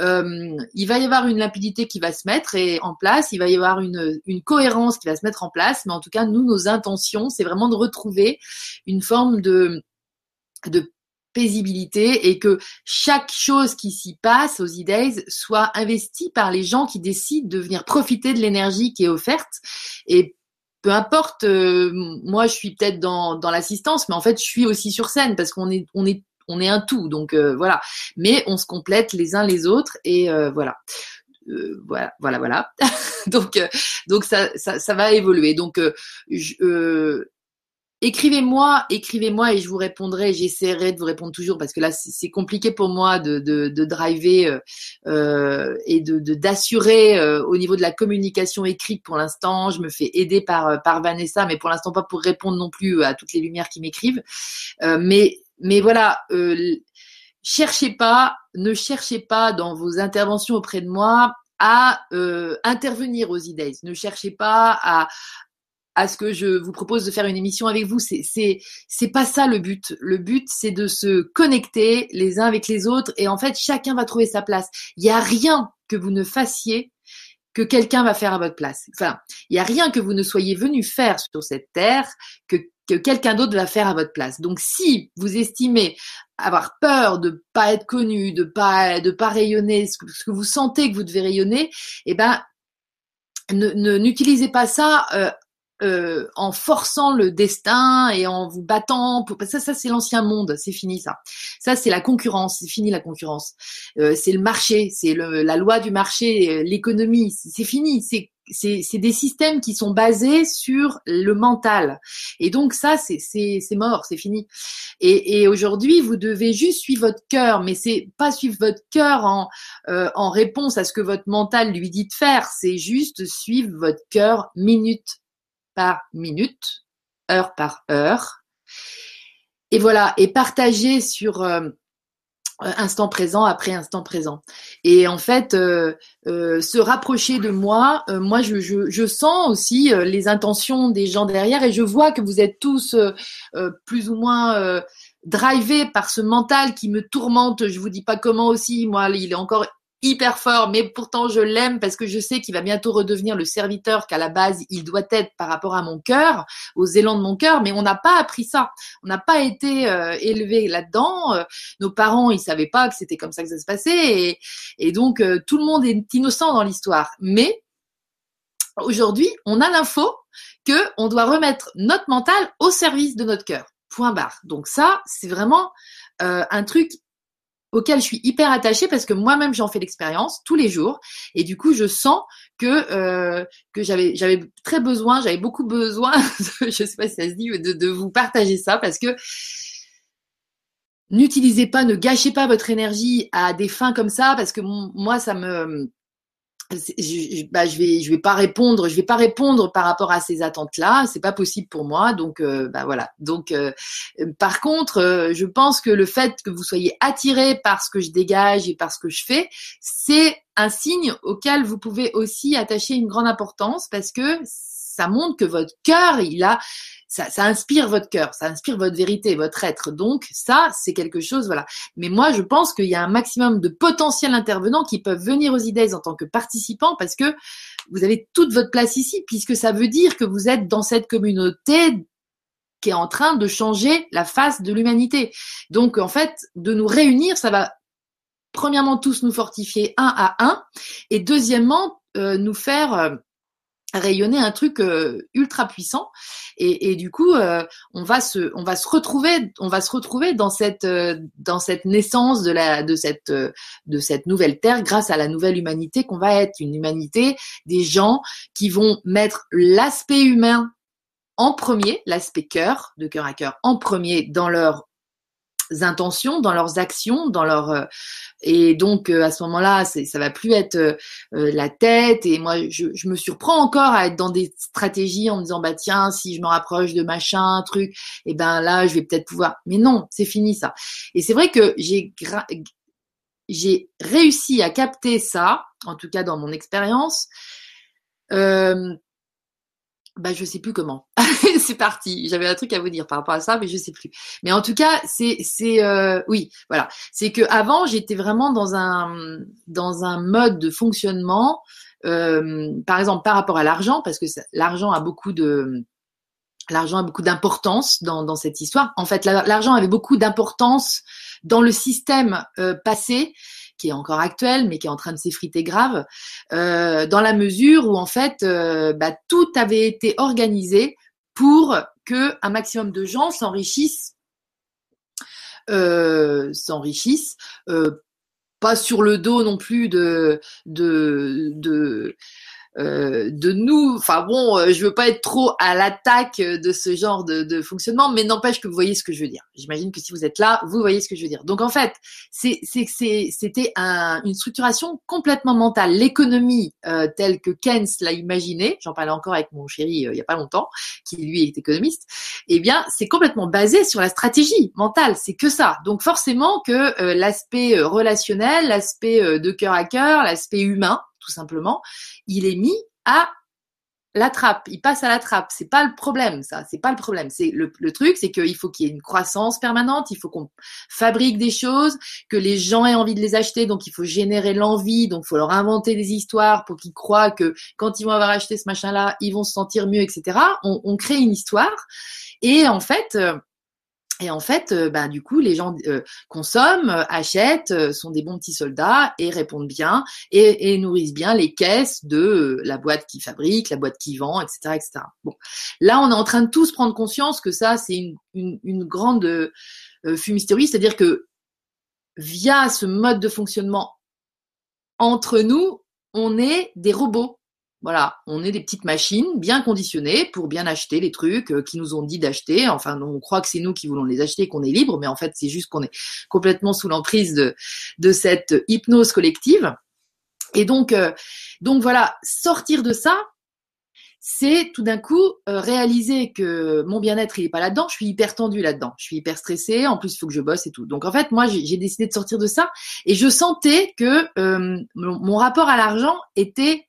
Euh, il va y avoir une limpidité qui va se mettre et en place, il va y avoir une, une cohérence qui va se mettre en place, mais en tout cas, nous, nos intentions, c'est vraiment de retrouver une forme de, de paisibilité et que chaque chose qui s'y passe aux e soit investie par les gens qui décident de venir profiter de l'énergie qui est offerte et peu importe, euh, moi je suis peut-être dans, dans l'assistance, mais en fait je suis aussi sur scène parce qu'on est on est on est un tout, donc euh, voilà. Mais on se complète les uns les autres et euh, voilà. Euh, voilà, voilà, voilà. donc, donc ça, ça, ça, va évoluer. Donc, écrivez-moi, écrivez-moi et je vous répondrai. J'essaierai de vous répondre toujours parce que là, c'est compliqué pour moi de, de, driver et de d'assurer au niveau de la communication écrite pour l'instant. Je me fais aider par par Vanessa, mais pour l'instant pas pour répondre non plus à toutes les lumières qui m'écrivent. mais mais voilà, euh, cherchez pas, ne cherchez pas dans vos interventions auprès de moi à euh, intervenir aux idées. Ne cherchez pas à, à ce que je vous propose de faire une émission avec vous. C'est c'est c'est pas ça le but. Le but c'est de se connecter les uns avec les autres et en fait chacun va trouver sa place. Il y a rien que vous ne fassiez que quelqu'un va faire à votre place. Enfin, il y a rien que vous ne soyez venu faire sur cette terre que que quelqu'un d'autre va faire à votre place. Donc si vous estimez avoir peur de pas être connu, de pas de pas rayonner ce que, vous sentez que vous devez rayonner, eh ben ne n'utilisez pas ça euh, euh, en forçant le destin et en vous battant. Pour... Ça, ça c'est l'ancien monde, c'est fini ça. Ça c'est la concurrence, c'est fini la concurrence. Euh, c'est le marché, c'est la loi du marché, l'économie, c'est fini. C'est c'est des systèmes qui sont basés sur le mental. Et donc ça, c'est mort, c'est fini. Et, et aujourd'hui, vous devez juste suivre votre cœur, mais c'est pas suivre votre cœur en, euh, en réponse à ce que votre mental lui dit de faire, c'est juste suivre votre cœur minute par minute, heure par heure. Et voilà, et partager sur euh, instant présent après instant présent. Et en fait, euh, euh, se rapprocher de moi, moi je, je, je, sens aussi les intentions des gens derrière et je vois que vous êtes tous plus ou moins drivés par ce mental qui me tourmente. Je vous dis pas comment aussi, moi il est encore hyper fort, mais pourtant je l'aime parce que je sais qu'il va bientôt redevenir le serviteur qu'à la base il doit être par rapport à mon cœur, aux élans de mon cœur, mais on n'a pas appris ça. On n'a pas été euh, élevé là-dedans. Euh, nos parents, ils savaient pas que c'était comme ça que ça se passait, et, donc euh, tout le monde est innocent dans l'histoire. Mais aujourd'hui, on a l'info que on doit remettre notre mental au service de notre cœur. Point barre. Donc ça, c'est vraiment un truc auquel je suis hyper attachée parce que moi-même j'en fais l'expérience tous les jours. Et du coup je sens que euh, que j'avais j'avais très besoin, j'avais beaucoup besoin, de, je sais pas si ça se dit, de, de vous partager ça parce que n'utilisez pas, ne gâchez pas votre énergie à des fins comme ça parce que moi ça me je, bah, je vais pas répondre je vais pas répondre par rapport à ces attentes là c'est pas possible pour moi donc euh, bah voilà. Donc euh, par contre euh, je pense que le fait que vous soyez attiré par ce que je dégage et par ce que je fais c'est un signe auquel vous pouvez aussi attacher une grande importance parce que ça montre que votre cœur, il a, ça, ça inspire votre cœur, ça inspire votre vérité, votre être. Donc ça, c'est quelque chose, voilà. Mais moi, je pense qu'il y a un maximum de potentiels intervenants qui peuvent venir aux idées en tant que participants parce que vous avez toute votre place ici, puisque ça veut dire que vous êtes dans cette communauté qui est en train de changer la face de l'humanité. Donc en fait, de nous réunir, ça va premièrement tous nous fortifier un à un, et deuxièmement euh, nous faire euh, rayonner un truc euh, ultra puissant. Et, et du coup euh, on va se on va se retrouver on va se retrouver dans cette euh, dans cette naissance de la de cette de cette nouvelle terre grâce à la nouvelle humanité qu'on va être. Une humanité des gens qui vont mettre l'aspect humain en premier l'aspect cœur de cœur à cœur en premier dans leur intentions, dans leurs actions, dans leur euh, et donc euh, à ce moment-là, ça va plus être euh, la tête. Et moi je, je, me surprends encore à être dans des stratégies en me disant bah tiens si je me rapproche de machin truc et eh ben là je vais peut-être pouvoir. Mais non c'est fini ça. Et c'est vrai que j'ai j'ai réussi à capter ça en tout cas dans mon expérience euh, bah je sais plus comment. c'est parti. J'avais un truc à vous dire par rapport à ça, mais je sais plus. Mais en tout cas, c'est c'est euh, oui, voilà. C'est que avant j'étais vraiment dans un dans un mode de fonctionnement. Euh, par exemple, par rapport à l'argent, parce que l'argent a beaucoup de l'argent a beaucoup d'importance dans, dans cette histoire. En fait, l'argent avait beaucoup d'importance dans le système euh, passé qui est encore actuel, mais qui est en train de s'effriter grave, euh, dans la mesure où en fait euh, bah, tout avait été organisé pour que un maximum de gens s'enrichissent, euh, s'enrichissent, pas sur le dos non plus de euh, de nous. Enfin bon, euh, je veux pas être trop à l'attaque de ce genre de, de fonctionnement, mais n'empêche que vous voyez ce que je veux dire. J'imagine que si vous êtes là, vous voyez ce que je veux dire. Donc en fait, c'était un, une structuration complètement mentale. L'économie euh, telle que Keynes l'a imaginée, j'en parlais encore avec mon chéri il y a pas longtemps, qui lui est économiste. Eh bien, c'est complètement basé sur la stratégie mentale. C'est que ça. Donc forcément que l'aspect relationnel, l'aspect de cœur à cœur, l'aspect humain tout simplement, il est mis à la trappe, il passe à la trappe. C'est pas le problème, ça. C'est pas le problème. C'est le, truc, c'est qu'il faut qu'il y ait une croissance permanente. Il faut qu'on fabrique des choses, que les gens aient envie de les acheter. Donc il faut générer l'envie. Donc il faut leur inventer des histoires pour qu'ils croient que quand ils vont avoir acheté ce machin-là, ils vont se sentir mieux, etc. On, crée une histoire. Et en fait, euh, et en fait, bah, du coup, les gens euh, consomment, euh, achètent, sont des bons petits soldats et répondent bien et, nourrissent bien les caisses de la boîte qui fabrique, la boîte qui vend, etc., etc. Bon, là, on est en train de tous prendre conscience que ça, c'est une, une, une, grande fumisterie, c'est-à-dire que via ce mode de fonctionnement entre nous, on est des robots. Voilà, on est des petites machines bien conditionnées pour bien acheter les trucs euh, qui nous ont dit d'acheter. Enfin, on croit que c'est nous qui voulons les acheter, qu'on est libre, mais en fait, c'est juste qu'on est complètement sous l'emprise de, de cette hypnose collective. Et donc, euh, donc voilà, sortir de ça, c'est tout d'un coup euh, réaliser que mon bien-être il est pas là-dedans. Je suis hyper tendue là-dedans. Je suis hyper stressée. En plus, il faut que je bosse et tout. Donc en fait, moi, j'ai décidé de sortir de ça et je sentais que mon rapport à l'argent était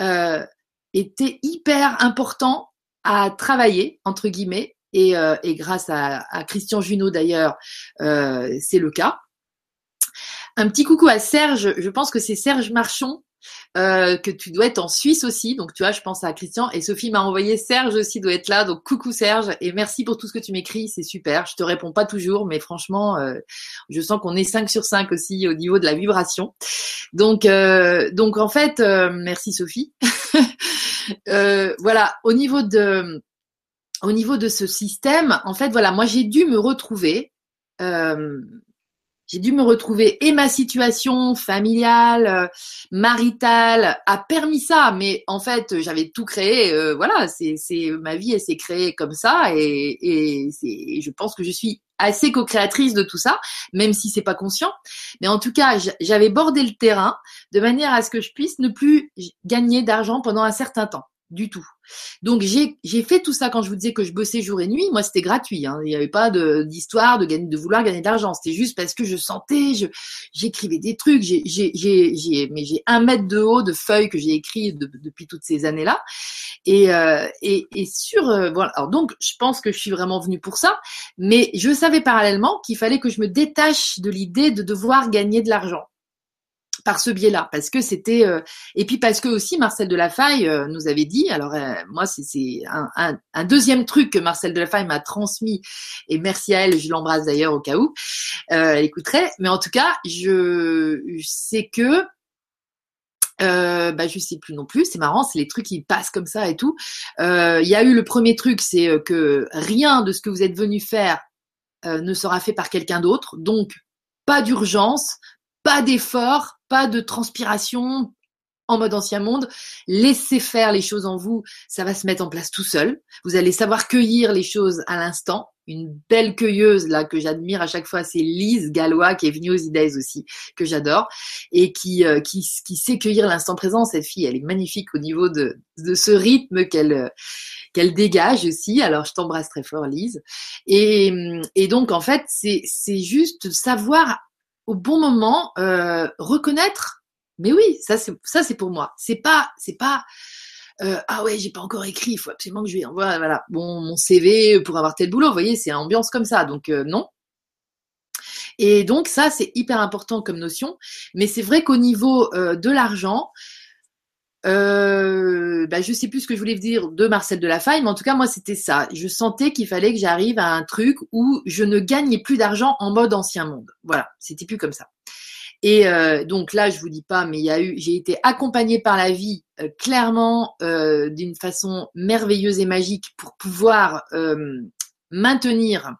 euh, était hyper important à travailler, entre guillemets, et, euh, et grâce à, Christian Junot d'ailleurs, euh, c'est le cas. Un petit coucou à Serge, je pense que c'est Serge Marchon euh, que tu dois être en Suisse aussi. Donc, tu vois, je pense à Christian et Sophie m'a envoyé Serge aussi doit être là. Donc, coucou Serge et merci pour tout ce que tu m'écris. C'est super. Je te réponds pas toujours, mais franchement, euh, je sens qu'on est 5 sur 5 aussi au niveau de la vibration. Donc, euh, donc en fait, merci Sophie. voilà, au niveau de, au niveau de ce système, en fait, voilà, moi j'ai dû me retrouver. Euh, j'ai dû me retrouver et ma situation familiale, euh, maritale a permis ça, mais en fait j'avais tout créé. Euh, voilà, c'est ma vie, elle s'est créée comme ça et, et, je pense que je suis assez co-créatrice de tout ça, même si c'est pas conscient. Mais en tout cas, j'avais bordé le terrain de manière à ce que je puisse ne plus gagner d'argent pendant un certain temps. Du tout. Donc j'ai fait tout ça quand je vous disais que je bossais jour et nuit. Moi, c'était gratuit. Hein. Il n'y avait pas d'histoire de, de vouloir gagner de l'argent. C'était juste parce que je sentais, j'écrivais des trucs. J'ai mais j'ai un mètre de haut de feuilles que j'ai écrit depuis toutes ces années-là. Et, euh, et, et sur euh, voilà. Donc, je pense que je suis vraiment venue pour ça. Mais je savais parallèlement qu'il fallait que je me détache de l'idée de devoir gagner de l'argent par ce biais-là, parce que c'était euh, et puis parce que aussi Marcel Delafaille euh, nous avait dit. Alors euh, moi c'est un, deuxième truc que Marcel Delafaille m'a transmis et merci à elle, je l'embrasse d'ailleurs au cas où elle écouterait. Mais en tout cas, je sais que euh, bah je sais plus non plus, c'est marrant, c'est les trucs qui passent comme ça et tout. Il y a eu le premier truc, c'est que rien de ce que vous êtes venu faire ne sera fait par quelqu'un d'autre, donc pas d'urgence, pas d'effort, pas de transpiration en mode ancien monde. Laissez faire les choses en vous, ça va se mettre en place tout seul. Vous allez savoir cueillir les choses à l'instant. Une belle cueilleuse là que j'admire à chaque fois, c'est Lise Gallois qui est venue aux idées aussi, que j'adore et qui, euh, qui, qui sait cueillir l'instant présent. Cette fille, elle est magnifique au niveau de, de ce rythme qu'elle qu'elle dégage aussi. Alors je t'embrasse très fort, Lise. Et, et donc en fait, c'est c'est juste savoir au bon moment euh, reconnaître. Mais oui, ça c'est ça c'est pour moi. C'est pas c'est pas euh, ah ouais j'ai pas encore écrit. Il faut absolument que je lui envoie voilà bon mon CV pour avoir tel boulot. Vous voyez c'est ambiance comme ça. Donc euh, non. Et donc ça c'est hyper important comme notion. Mais c'est vrai qu'au niveau de l'argent, euh, bah, je sais plus ce que je voulais dire de Marcel Delafaille, mais en tout cas, moi, c'était ça. Je sentais qu'il fallait que j'arrive à un truc où je ne gagnais plus d'argent en mode ancien monde. Voilà, c'était plus comme ça. Et euh, donc là, je vous dis pas, mais j'ai été accompagnée par la vie euh, clairement euh, d'une façon merveilleuse et magique pour pouvoir maintenir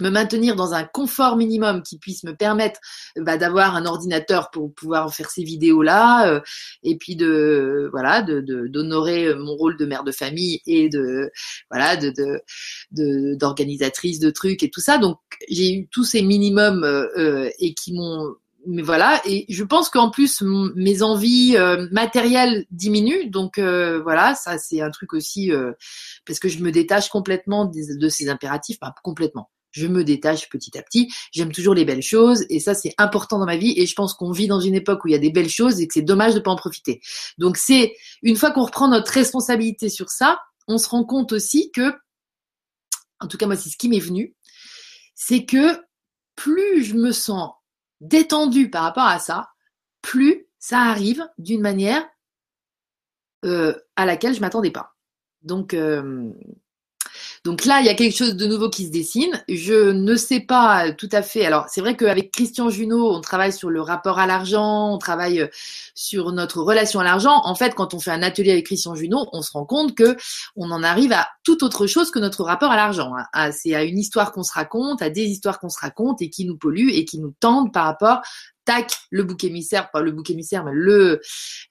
me maintenir dans un confort minimum qui puisse me permettre bah, d'avoir un ordinateur pour pouvoir faire ces vidéos là euh, et puis de voilà de d'honorer mon rôle de mère de famille et de voilà de d'organisatrice de, de, trucs et tout ça. Donc j'ai eu tous ces minimums euh, euh, et qui m'ont mais voilà. Et je pense qu'en plus mes envies matérielles diminuent. Donc voilà ça c'est un truc aussi parce que je me détache complètement de, de ces impératifs pas complètement je me détache petit à petit. J'aime toujours les belles choses et ça c'est important dans ma vie et je pense qu'on vit dans une époque où il y a des belles choses et que c'est dommage de pas en profiter. Donc c'est une fois qu'on reprend notre responsabilité sur ça, on se rend compte aussi que, en tout cas moi c'est ce qui m'est venu, c'est que plus je me sens détendue par rapport à ça, plus ça arrive d'une manière euh, à laquelle je m'attendais pas. Donc euh, donc là, il y a quelque chose de nouveau qui se dessine. Je ne sais pas tout à fait. Alors, c'est vrai qu'avec Christian Junot, on travaille sur le rapport à l'argent, on travaille euh, sur notre relation à l'argent. En fait, quand on fait un atelier avec Christian Junot, on se rend compte que on en arrive à tout autre chose que notre rapport à l'argent. Hein. C'est à une histoire qu'on se raconte, à des histoires qu'on se raconte et qui nous polluent et qui nous tendent par rapport tac, le bouc émissaire, pas le bouc émissaire, mais le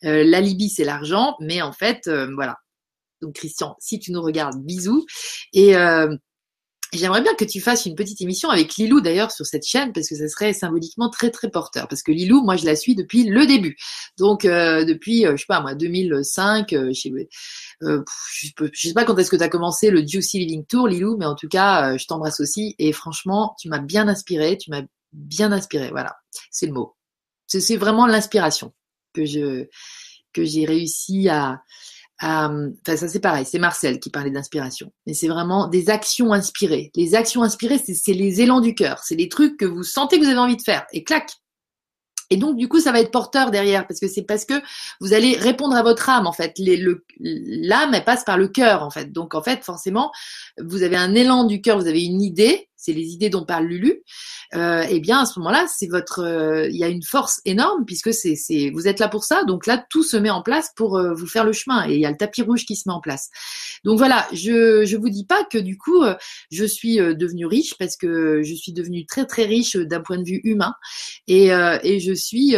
euh, l'alibi, c'est l'argent. Mais en fait, euh, voilà, donc Christian, si tu nous regardes, bisous. Et euh, J'aimerais bien que tu fasses une petite émission avec Lilou d'ailleurs sur cette chaîne parce que ça serait symboliquement très très porteur. Parce que Lilou, moi je la suis depuis le début. Donc euh, depuis, euh, je sais pas moi, 2005, je, sais, je sais pas quand est-ce que tu as commencé le Juicy Living Tour, Lilou, mais en tout cas, je t'embrasse aussi. Et franchement, tu m'as bien inspiré, tu m'as bien inspiré. Voilà, c'est le mot. C'est vraiment l'inspiration que je que j'ai réussi à euh, enfin, ça c'est pareil, c'est Marcel qui parlait d'inspiration. Mais c'est vraiment des actions inspirées. Les actions inspirées, c'est les élans du cœur. C'est les trucs que vous sentez que vous avez envie de faire. Et clac, et donc, du coup, ça va être porteur derrière, parce que c'est parce que vous allez répondre à votre âme, en fait. L'âme, elle passe par le cœur, en fait. Donc, en fait, forcément, vous avez un élan du cœur, vous avez une idée, c'est les idées dont parle Lulu, euh, eh bien à ce moment-là, c'est votre, euh, il y a une force énorme puisque c'est, vous êtes là pour ça. Donc là, tout se met en place pour euh, vous faire le chemin et il y a le tapis rouge qui se met en place. Donc voilà, je je vous dis pas que du coup euh, je suis devenue riche parce que je suis devenue très très riche d'un point de vue humain et et je suis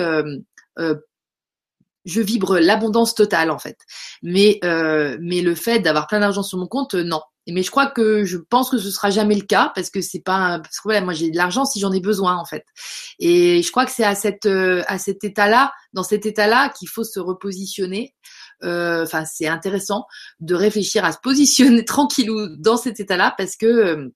je vibre l'abondance totale en fait. Mais mais le fait d'avoir plein d'argent sur mon compte, non. Mais je crois que je pense que ce sera jamais le cas parce que c'est pas parce que moi j'ai de l'argent si j'en ai besoin en fait. Et je crois que c'est à cette euh, à cet état-là, dans cet état-là qu'il faut se repositionner. Euh, enfin, c'est intéressant de réfléchir à se positionner tranquillou dans cet état-là parce que euh,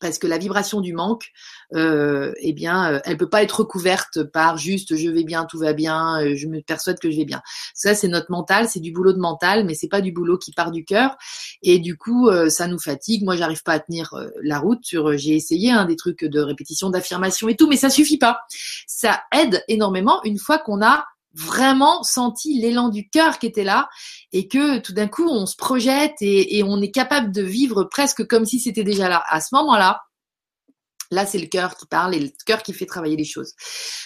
parce que la vibration du manque, euh, eh bien, euh, elle peut pas être recouverte par juste je vais bien, tout va bien, euh, je me persuade que je vais bien. Ça, c'est notre mental, c'est du boulot de mental, mais c'est pas du boulot qui part du cœur. Et du coup, euh, ça nous fatigue. Moi, j'arrive pas à tenir la route. Sur, j'ai essayé hein, des trucs de répétition, d'affirmation et tout, mais ça suffit pas. Ça aide énormément une fois qu'on a vraiment senti l'élan du cœur qui était là et que tout d'un coup on se projette et, on est capable de vivre presque comme si c'était déjà là. À ce moment-là, Là, c'est le cœur qui parle et le cœur qui fait travailler les choses.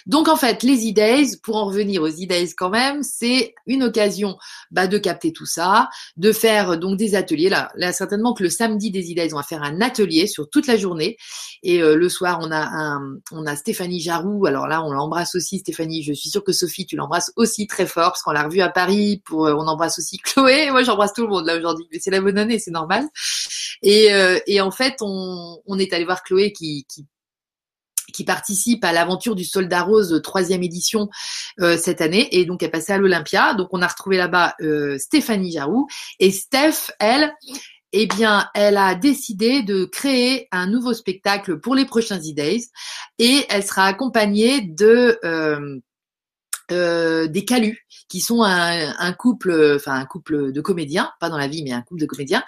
Donc, en fait, les e-days, pour en revenir aux e-days quand même, c'est une occasion bah, de capter tout ça, de faire donc des ateliers. Là, là, certainement que le samedi des e-days, on va faire un atelier sur toute la journée. Et euh, le soir, on a un, on a Stéphanie Jarou. Alors là, on l'embrasse aussi, Stéphanie. Je suis sûre que Sophie, tu l'embrasses aussi très fort parce qu'on l'a revue à Paris. Pour, euh, on embrasse aussi Chloé. Moi, j'embrasse tout le monde là aujourd'hui. Mais c'est la bonne année, c'est normal. Et, euh, et en fait, on, on est allé voir Chloé qui qui participe à l'aventure du Soldat Rose troisième édition euh, cette année. Et donc elle passée à l'Olympia. Donc on a retrouvé là-bas euh, Stéphanie Jarou et Steph, elle, eh bien, elle a décidé de créer un nouveau spectacle pour les prochains E-Days. Et elle sera accompagnée de euh, euh, des Calus, qui sont un, un, couple, enfin un couple de comédiens, pas dans la vie, mais un couple de comédiens,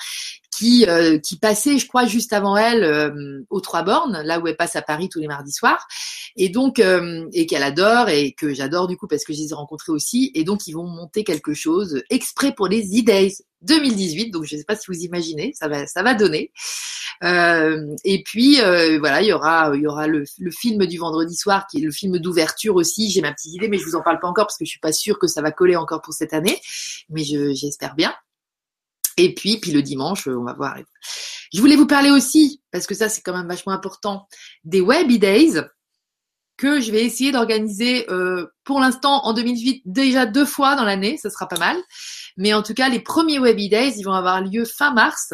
qui, euh, qui passait, je crois, juste avant elle euh, aux Trois Bornes, là où elle passe à Paris tous les mardis soirs, et donc euh, et qu'elle adore et que j'adore du coup parce que je les ai rencontrés aussi, et donc ils vont monter quelque chose exprès pour les E-Days 2018, donc je ne sais pas si vous imaginez, ça va ça va donner. et puis voilà, il y aura il y aura le, le, film du vendredi soir qui est le film d'ouverture aussi. J'ai ma petite idée, mais je vous en parle pas encore parce que je suis pas sûre que ça va coller encore pour cette année, mais j'espère bien. Et puis, puis le dimanche, on va voir. Je voulais vous parler aussi, parce que ça c'est quand même vachement important, des Webby Days que je vais essayer d'organiser euh, pour l'instant en 2018 déjà deux fois dans l'année, ça sera pas mal. Mais en tout cas, les premiers Webby Days, ils vont avoir lieu fin mars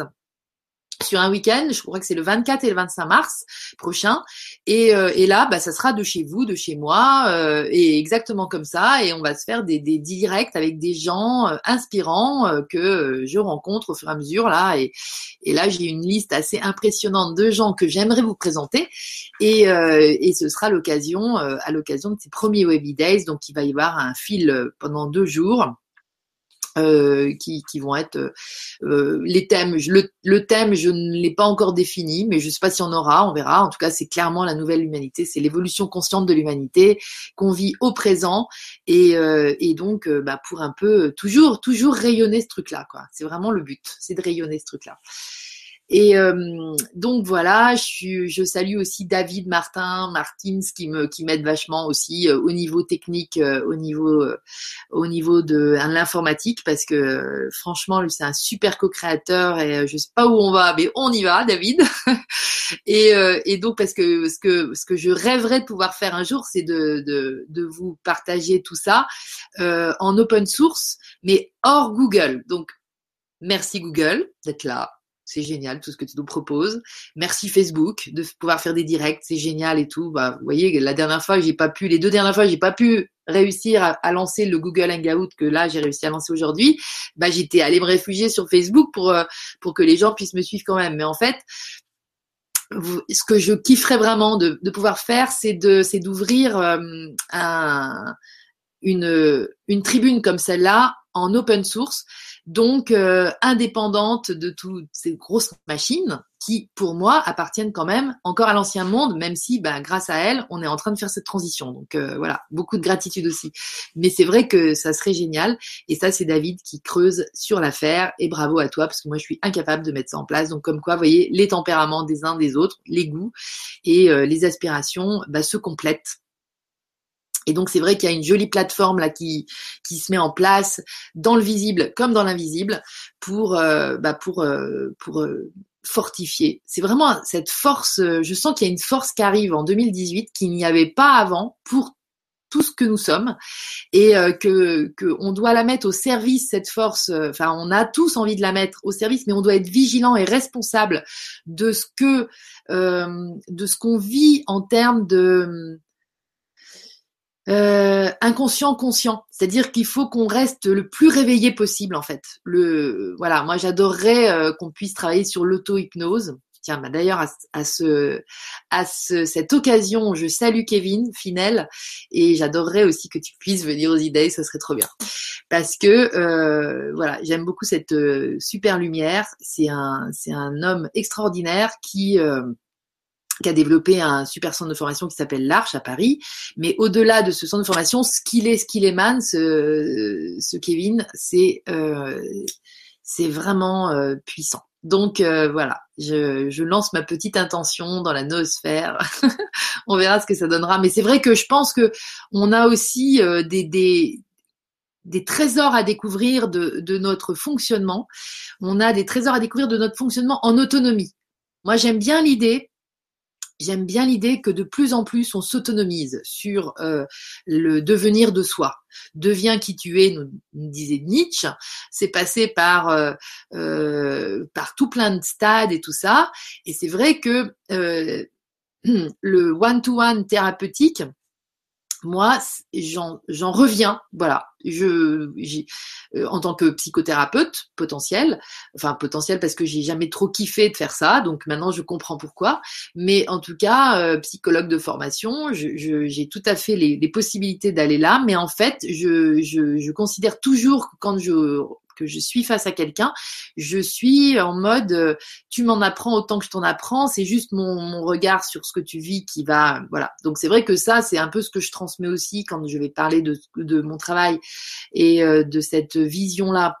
sur un week-end, je crois que c'est le 24 et le 25 mars prochain. Et, euh, là, bah, ça sera de chez vous, de chez moi, euh, et exactement comme ça. Et on va se faire des, des directs avec des gens euh, inspirants euh, que je rencontre au fur et à mesure là. Et, et là, j'ai une liste assez impressionnante de gens que j'aimerais vous présenter. Et, et ce sera l'occasion, à l'occasion de ces premiers Webby Days. Donc, il va y avoir un fil pendant deux jours euh, qui, vont être euh, euh, les thèmes. Le, thème, je ne l'ai pas encore défini, mais je ne sais pas si on aura, on verra. En tout cas, c'est clairement la nouvelle humanité, c'est l'évolution consciente de l'humanité qu'on vit au présent et, et donc bah, pour un peu toujours toujours rayonner ce truc-là. quoi. C'est vraiment le but, c'est de rayonner ce truc-là. Et euh, donc voilà, je, je, salue aussi David Martin, Martins qui me qui m'aide vachement aussi euh, au niveau technique, euh, au niveau au niveau de l'informatique parce que franchement lui c'est un super co-créateur et je sais pas où on va mais on y va David. et, et donc parce que ce que ce que je rêverais de pouvoir faire un jour c'est de, de de vous partager tout ça en open source mais hors Google. Donc merci Google d'être là c'est génial tout ce que tu nous proposes. Merci Facebook de pouvoir faire des directs, c'est génial et tout. Bah, vous voyez, la dernière fois, j'ai pas pu, les deux dernières fois, j'ai pas pu réussir à, lancer le Google Hangout que là j'ai réussi à lancer aujourd'hui. Bah, j'étais allée me réfugier sur Facebook pour euh, pour que les gens puissent me suivre quand même. Mais en fait, ce que je kifferais vraiment de, pouvoir faire, c'est de c'est d'ouvrir euh, un, une une tribune comme celle-là en open source donc euh, indépendante de toutes ces grosses machines qui, pour moi, appartiennent quand même encore à l'ancien monde, même si, bah, grâce à elles, on est en train de faire cette transition. Donc euh, voilà, beaucoup de gratitude aussi. Mais c'est vrai que ça serait génial. Et ça, c'est David qui creuse sur l'affaire. Et bravo à toi, parce que moi, je suis incapable de mettre ça en place. Donc comme quoi, vous voyez, les tempéraments des uns des autres, les goûts et euh, les aspirations bah, se complètent et donc c'est vrai qu'il y a une jolie plateforme là qui qui se met en place dans le visible comme dans l'invisible pour euh, bah pour euh, pour euh, fortifier. C'est vraiment cette force. je sens qu'il y a une force qui arrive en 2018 qu'il n'y avait pas avant pour tout ce que nous sommes et euh, que qu'on doit la mettre au service cette force. Enfin, on a tous envie de la mettre au service, mais on doit être vigilant et responsable de ce que de ce qu'on vit en termes de euh, inconscient conscient c'est-à-dire qu'il faut qu'on reste le plus réveillé possible en fait le voilà moi j'adorerais qu'on puisse travailler sur l'auto-hypnose Tiens, bah d'ailleurs, à, ce, à ce, cette occasion, je salue Kevin Finel et j'adorerais aussi que tu puisses venir aux idées, ce serait trop bien. Parce que euh, voilà, j'aime beaucoup cette euh, super lumière. C'est un, c'est un homme extraordinaire qui euh, qui a développé un super centre de formation qui s'appelle l'Arche à Paris. Mais au-delà de ce centre de formation, ce qu'il est, ce qu'il émane, ce, ce Kevin, c'est euh, c'est vraiment euh, puissant. Donc euh, voilà, je, lance ma petite intention dans la noosphère. on verra ce que ça donnera. Mais c'est vrai que je pense que on a aussi euh, des, des, des, trésors à découvrir de, de, notre fonctionnement. On a des trésors à découvrir de notre fonctionnement en autonomie. Moi, j'aime bien l'idée j'aime bien l'idée que de plus en plus on s'autonomise sur euh, le devenir de soi. Deviens qui tu es, nous, disait Nietzsche. C'est passé par euh, euh, par tout plein de stades et tout ça. Et c'est vrai que le one-to-one thérapeutique, moi, j'en reviens, voilà. Je, euh, en tant que psychothérapeute potentiel, enfin potentiel parce que j'ai jamais trop kiffé de faire ça, donc maintenant je comprends pourquoi. Mais en tout cas, euh, psychologue de formation, j'ai tout à fait les, possibilités d'aller là. Mais en fait, je, je, considère toujours que quand je que je suis face à quelqu'un, je suis en mode euh, tu m'en apprends autant que je t'en apprends, c'est juste mon, regard sur ce que tu vis qui va voilà. Donc c'est vrai que ça c'est un peu ce que je transmets aussi quand je vais parler de, de mon travail et euh, de cette vision là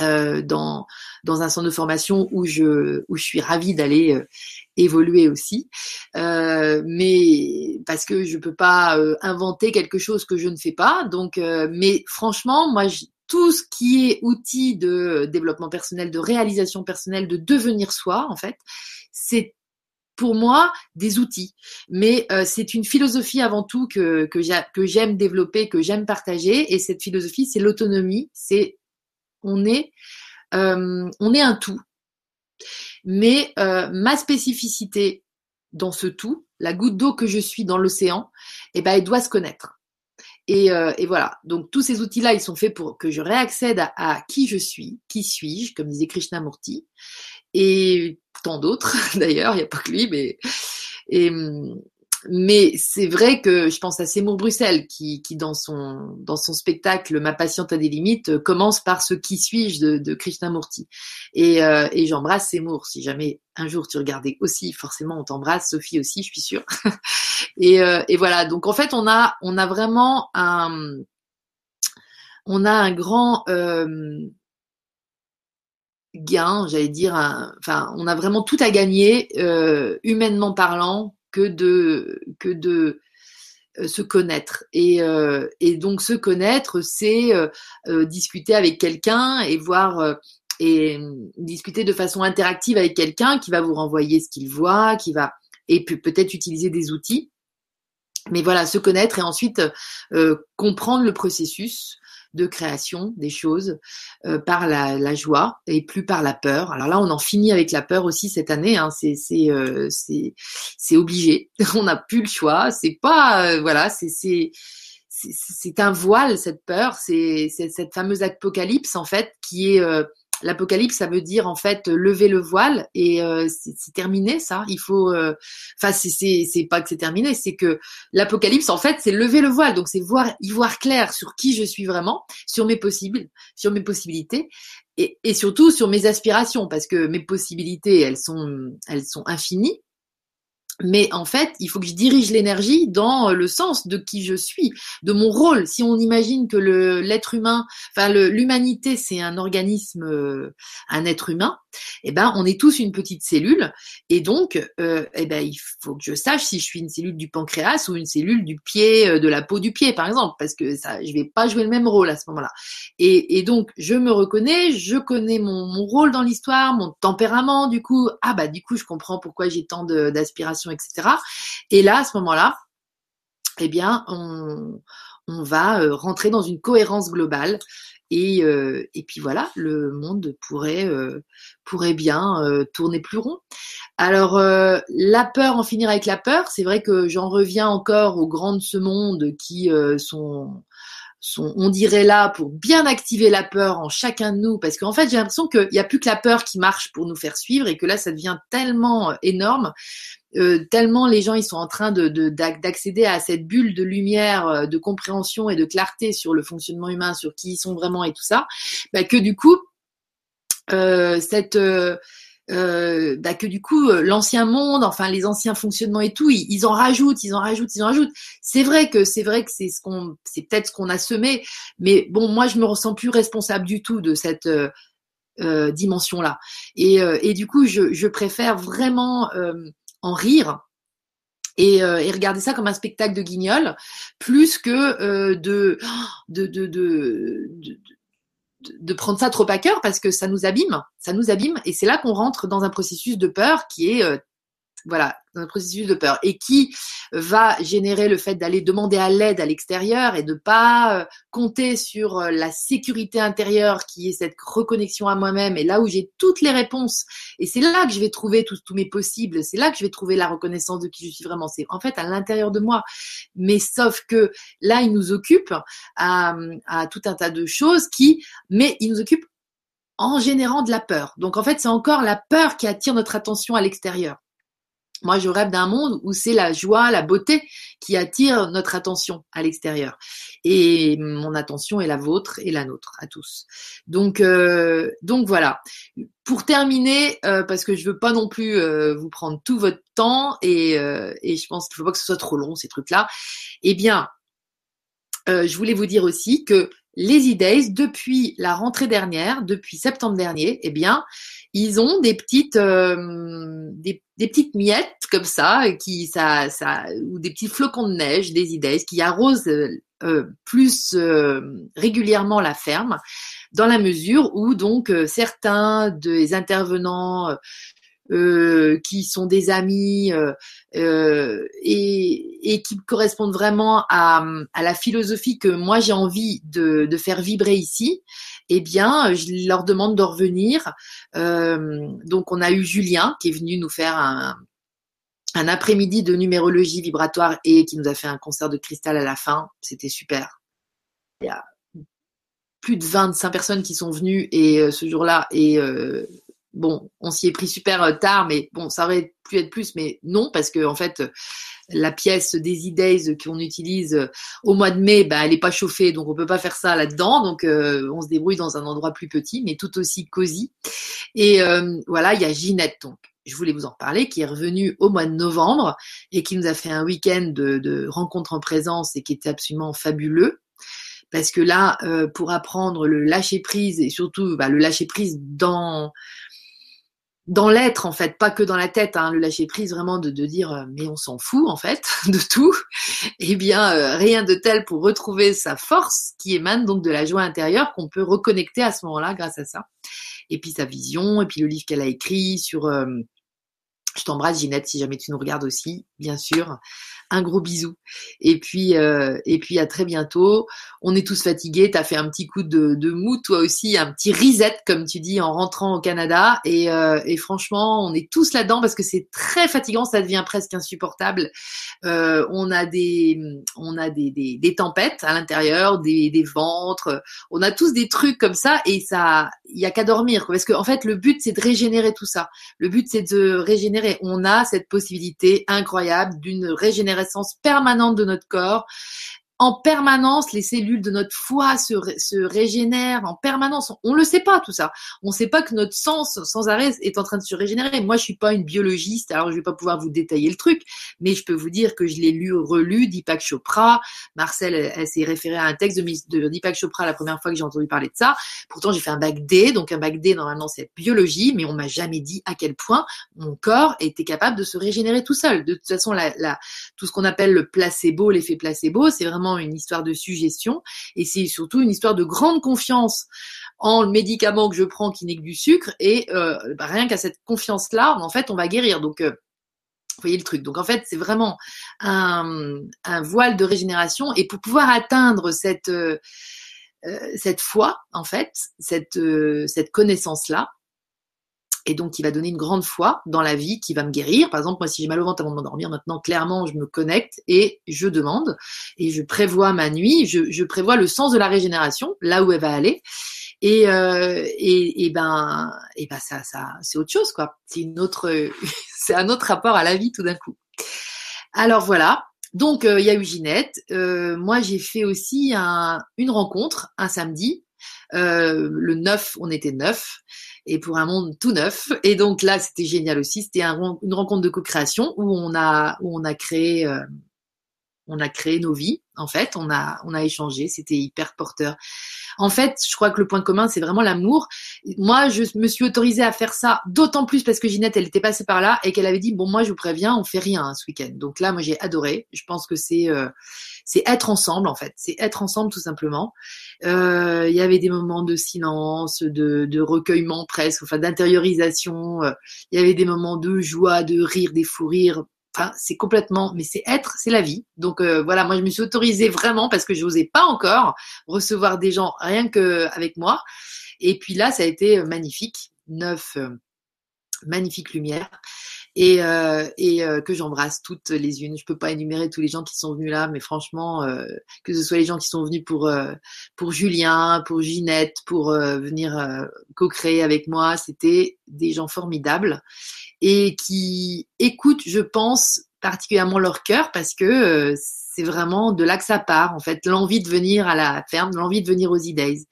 euh, dans dans un centre de formation où je où je suis ravie d'aller évoluer aussi, mais parce que je peux pas inventer quelque chose que je ne fais pas. Donc, mais franchement, moi, tout ce qui est outil de développement personnel, de réalisation personnelle, de devenir soi, en fait, c'est pour moi des outils. Mais euh, c'est une philosophie avant tout que, j'aime développer, que j'aime partager. Et cette philosophie, c'est l'autonomie. C'est on est euh, on est un tout. Mais euh, ma spécificité dans ce tout, la goutte d'eau que je suis dans l'océan, eh ben, elle doit se connaître. Et, euh, et, voilà. Donc tous ces outils-là, ils sont faits pour que je réaccède à, qui je suis, qui suis-je, comme disait Krishnamurti, et tant d'autres d'ailleurs. Il n'y a pas que lui, mais et, mais c'est vrai que je pense à Seymour Bruxelles qui, qui dans son dans son spectacle Ma patiente a des limites euh, commence par ce qui suis-je de, de Krishnamurti et, euh, et j'embrasse Seymour si jamais un jour tu regardais aussi forcément on t'embrasse Sophie aussi je suis sûre et, euh, et voilà. Donc en fait on a on a vraiment un on a un grand euh, gain, j'allais dire, enfin, on a vraiment tout à gagner, euh, humainement parlant, que de que de euh, se connaître. Et, euh, et donc se connaître c'est discuter avec quelqu'un et voir et discuter de façon interactive avec quelqu'un qui va vous renvoyer ce qu'il voit qui va et peut-être utiliser des outils mais voilà se connaître et ensuite comprendre le processus de création des choses euh, par la, joie et plus par la peur. Alors là, on en finit avec la peur aussi cette année. Hein. C'est euh, obligé. on n'a plus le choix. C'est pas euh, voilà. C'est un voile cette peur. C'est cette fameuse apocalypse en fait qui est L'apocalypse, ça veut dire en fait lever le voile et euh, c'est terminé ça. Il faut, euh, enfin c'est pas que c'est terminé, c'est que l'apocalypse en fait c'est lever le voile, donc c'est voir y voir clair sur qui je suis vraiment, sur mes possibles, sur mes possibilités et, et surtout sur mes aspirations. Parce que mes possibilités elles sont elles sont infinies mais en fait, il faut que je dirige l'énergie dans le sens de qui je suis, de mon rôle. Si on imagine que l'être humain, enfin l'humanité, c'est un organisme, euh, un être humain, eh ben on est tous une petite cellule, et donc, euh, eh ben il faut que je sache si je suis une cellule du pancréas ou une cellule du pied, euh, de la peau du pied, par exemple, parce que ça, je vais pas jouer le même rôle à ce moment-là. Et, donc, je me reconnais, je connais mon, rôle dans l'histoire, mon tempérament, du coup, ah bah du coup, je comprends pourquoi j'ai tant etc. Et là, à ce moment-là, eh bien, on, on va euh, rentrer dans une cohérence globale. Et, euh, et puis voilà, le monde pourrait, euh, pourrait bien tourner plus rond. Alors, la peur, en finir avec la peur, c'est vrai que j'en reviens encore aux grands de ce monde qui sont on dirait là pour bien activer la peur en chacun de nous, parce qu'en fait j'ai l'impression qu'il n'y a plus que la peur qui marche pour nous faire suivre et que là ça devient tellement énorme euh, tellement les gens ils sont en train de d'accéder à cette bulle de lumière, euh, de compréhension et de clarté sur le fonctionnement humain, sur qui ils sont vraiment et tout ça, bah, que du coup euh, cette euh, bah, que du coup l'ancien monde, enfin les anciens fonctionnements et tout, ils, en rajoutent, ils en rajoutent, ils en rajoutent. C'est vrai que c'est vrai que c'est ce qu'on, c'est peut-être ce qu'on a semé, mais bon, moi je me ressens plus responsable du tout de cette euh, dimension-là. Et, et, du coup, je, je préfère vraiment en rire et, euh, et, regarder ça comme un spectacle de guignol, plus que euh, de, de, de, de, de, prendre ça trop à cœur parce que ça nous abîme, ça nous abîme, et c'est là qu'on rentre dans un processus de peur qui est euh, voilà, un processus de peur et qui va générer le fait d'aller demander à l'aide à l'extérieur et de pas euh, compter sur euh, la sécurité intérieure qui est cette reconnexion à moi-même et là où j'ai toutes les réponses et c'est là que je vais trouver tous mes possibles, c'est là que je vais trouver la reconnaissance de qui je suis vraiment, c'est en fait à l'intérieur de moi. Mais sauf que là, il nous occupe à, à tout un tas de choses qui, mais il nous occupe en générant de la peur. Donc en fait, c'est encore la peur qui attire notre attention à l'extérieur. Moi, je rêve d'un monde où c'est la joie, la beauté qui attire notre attention à l'extérieur. Et mon attention est la vôtre et la nôtre à tous. Donc, euh, donc voilà. Pour terminer, euh, parce que je veux pas non plus euh, vous prendre tout votre temps et, et je pense qu'il faut pas que ce soit trop long ces trucs-là. Eh bien, je voulais vous dire aussi que les e depuis la rentrée dernière, depuis septembre dernier, eh bien, ils ont des petites, euh, des, petites miettes comme ça, qui, ça, ça, ou des petits flocons de neige, des e qui arrosent euh, plus euh, régulièrement la ferme, dans la mesure où donc certains des intervenants euh, qui sont des amis euh, euh, et, et, qui correspondent vraiment à, à la philosophie que moi j'ai envie de, de, faire vibrer ici, eh bien, je leur demande de revenir. donc, on a eu Julien qui est venu nous faire un, un après-midi de numérologie vibratoire et qui nous a fait un concert de cristal à la fin. C'était super. Il y a plus de 25 personnes qui sont venues et ce jour-là et bon, on s'y est pris super euh, tard, mais bon, ça aurait pu être plus, mais non, parce que en fait, la pièce des e qu'on utilise euh, au mois de mai, bah, elle n'est pas chauffée, donc on peut pas faire ça là-dedans. Donc euh, on se débrouille dans un endroit plus petit, mais tout aussi cosy. Et voilà, il y a Ginette, donc je voulais vous en parler, qui est revenue au mois de novembre et qui nous a fait un week-end de, de rencontres en présence et qui était absolument fabuleux parce que là, pour apprendre le lâcher prise et surtout bah, le lâcher prise dans dans l'être en fait, pas que dans la tête, hein, le lâcher prise vraiment de, dire euh, mais on s'en fout en fait de tout, eh bien euh, rien de tel pour retrouver sa force qui émane donc de la joie intérieure qu'on peut reconnecter à ce moment-là grâce à ça. Et puis sa vision, et puis le livre qu'elle a écrit sur euh, je t'embrasse Ginette si jamais tu nous regardes aussi, bien sûr un gros bisou. Et puis, euh, et puis à très bientôt. On est tous fatigués. T'as fait un petit coup de, mou, toi aussi, un petit reset, comme tu dis, en rentrant au Canada. Et, euh, et franchement, on est tous là-dedans parce que c'est très fatigant. Ça devient presque insupportable. Euh, on a des, on a des, des, tempêtes à l'intérieur, des, des ventres. On a tous des trucs comme ça et ça, il y a qu'à dormir. Parce qu'en en fait, le but c'est de régénérer tout ça. Le but c'est de régénérer. On a cette possibilité incroyable d'une régénération permanente de notre corps en permanence, les cellules de notre foie se, se régénèrent en permanence. On ne le sait pas tout ça. On ne sait pas que notre sens sans arrêt est en train de se régénérer. Moi, je suis pas une biologiste, alors je vais pas pouvoir vous détailler le truc, mais je peux vous dire que je l'ai lu, relu, Deepak Chopra. Marcel, elle, s'est référée à un texte de, de Deepak Chopra la première fois que j'ai entendu parler de ça. Pourtant, j'ai fait un bac D, donc un bac D normalement c'est biologie, mais on m'a jamais dit à quel point mon corps était capable de se régénérer tout seul. De toute façon, la, la, tout ce qu'on appelle le placebo, l'effet placebo, c'est vraiment une histoire de suggestion et c'est surtout une histoire de grande confiance en le médicament que je prends qui n'est que du sucre et euh, bah, rien qu'à cette confiance là en fait on va guérir donc euh, Vous voyez le truc. Donc en fait, c'est vraiment un, voile de régénération. Et pour pouvoir atteindre cette, euh, cette foi, en fait, cette, cette connaissance-là, et donc qui va donner une grande foi dans la vie, qui va me guérir. Par exemple, moi, si j'ai mal au ventre avant de m'endormir, maintenant, clairement, je me connecte et je demande et je prévois ma nuit, je, je prévois le sens de la régénération, là où elle va aller. Et, euh, et, et, ben, et ben ça, ça, c'est autre chose, quoi. C'est une autre, c'est un autre rapport à la vie tout d'un coup. Alors voilà. Donc euh, il y a eu Ginette. Euh, moi j'ai fait aussi un, une rencontre un samedi. Euh, le 9, on était neuf et pour un monde tout neuf. Et donc là, c'était génial aussi. C'était un, une rencontre de co-création où on a où on a créé euh, on a créé nos vies. En fait, on a on a échangé. C'était hyper porteur. En fait, je crois que le point commun, c'est vraiment l'amour. Moi, je me suis autorisée à faire ça, d'autant plus parce que Ginette, elle était passée par là et qu'elle avait dit bon, moi, je vous préviens, on fait rien hein, ce week-end. Donc là, moi, j'ai adoré. Je pense que c'est euh, c'est être ensemble en fait. C'est être ensemble tout simplement. Euh, il y avait des moments de silence, de, de recueillement presque, enfin d'intériorisation. Euh, il y avait des moments de joie, de rire, des fous rires. Enfin, c'est complètement, mais c'est être, c'est la vie. Donc euh, voilà, moi je me suis autorisée vraiment parce que je n'osais pas encore recevoir des gens rien que avec moi. Et puis là, ça a été magnifique, neuf, magnifique lumière et, euh, et euh, que j'embrasse toutes les unes. Je peux pas énumérer tous les gens qui sont venus là, mais franchement, euh, que ce soit les gens qui sont venus pour euh, pour Julien, pour Ginette, pour euh, venir co-créer avec moi, c'était des gens formidables et qui écoutent, je pense, particulièrement leur cœur parce que c'est vraiment de là que ça part en fait, l'envie de venir à la ferme, l'envie de venir aux e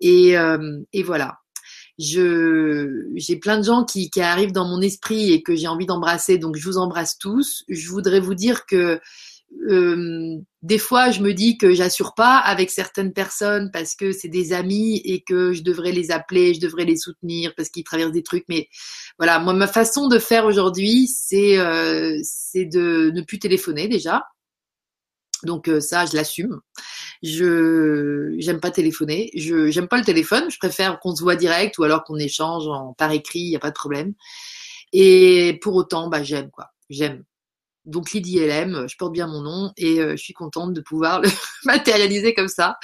Et, et voilà je j'ai plein de gens qui, qui arrivent dans mon esprit et que j'ai envie d'embrasser, donc je vous embrasse tous. Je voudrais vous dire que euh, des fois, je me dis que j'assure pas avec certaines personnes parce que c'est des amis et que je devrais les appeler, je devrais les soutenir parce qu'ils traversent des trucs. Mais voilà, moi, ma façon de faire aujourd'hui, c'est euh, c'est de ne plus téléphoner déjà. Donc euh, ça, je l'assume. Je j'aime pas téléphoner. Je j'aime pas le téléphone. Je préfère qu'on se voit direct ou alors qu'on échange en par écrit. Il y a pas de problème. Et pour autant, bah j'aime quoi. J'aime. Donc Lydie LM, je porte bien mon nom et euh, je suis contente de pouvoir le matérialiser comme ça.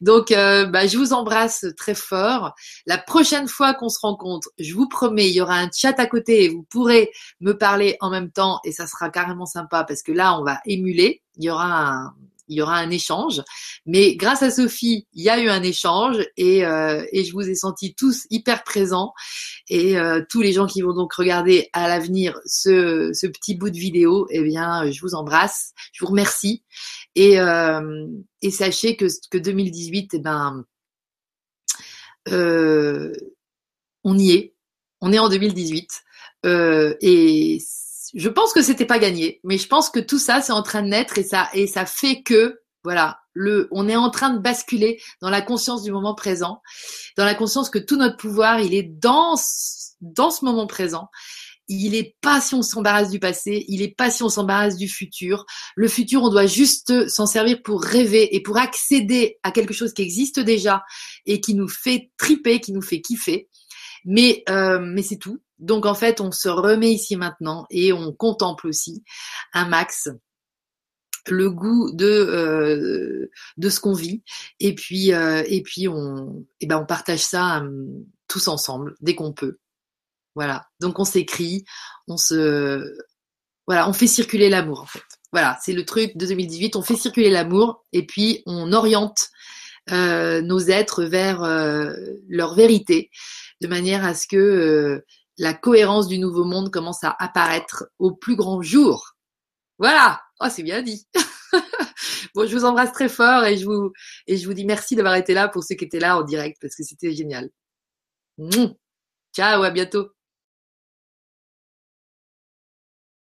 Donc euh, bah, je vous embrasse très fort. La prochaine fois qu'on se rencontre, je vous promets, il y aura un chat à côté et vous pourrez me parler en même temps et ça sera carrément sympa parce que là on va émuler. Il y aura un, il y aura un échange. Mais grâce à Sophie, il y a eu un échange et, euh, et je vous ai senti tous hyper présents. Et euh, tous les gens qui vont donc regarder à l'avenir ce, ce petit bout de vidéo, eh bien, je vous embrasse, je vous remercie. Et, euh, et sachez que, que 2018, eh ben, on y est. On est en 2018. Euh, et je pense que c'était pas gagné, mais je pense que tout ça c'est en train de naître et ça et ça fait que voilà, le on est en train de basculer dans la conscience du moment présent, dans la conscience que tout notre pouvoir, il est dans dans ce moment présent. Il est pas si on s'embarrasse du passé, il est pas si on s'embarrasse du futur. Le futur, on doit juste s'en servir pour rêver et pour accéder à quelque chose qui existe déjà et qui nous fait triper, qui nous fait kiffer. Mais euh, mais c'est tout. Donc en fait, on se remet ici maintenant et on contemple aussi un max le goût de euh, de ce qu'on vit. Et puis euh, et puis on et ben on partage ça hum, tous ensemble dès qu'on peut. Voilà. Donc on s'écrit on se voilà on fait circuler l'amour en fait. Voilà c'est le truc de 2018 on fait circuler l'amour et puis on oriente euh, nos êtres vers leur vérité de manière à ce que la cohérence du nouveau monde commence à apparaître au plus grand jour. Voilà. Oh, c'est bien dit. bon, je vous embrasse très fort et je vous, et je vous dis merci d'avoir été là pour ceux qui étaient là en direct parce que c'était génial. Ciao, à bientôt.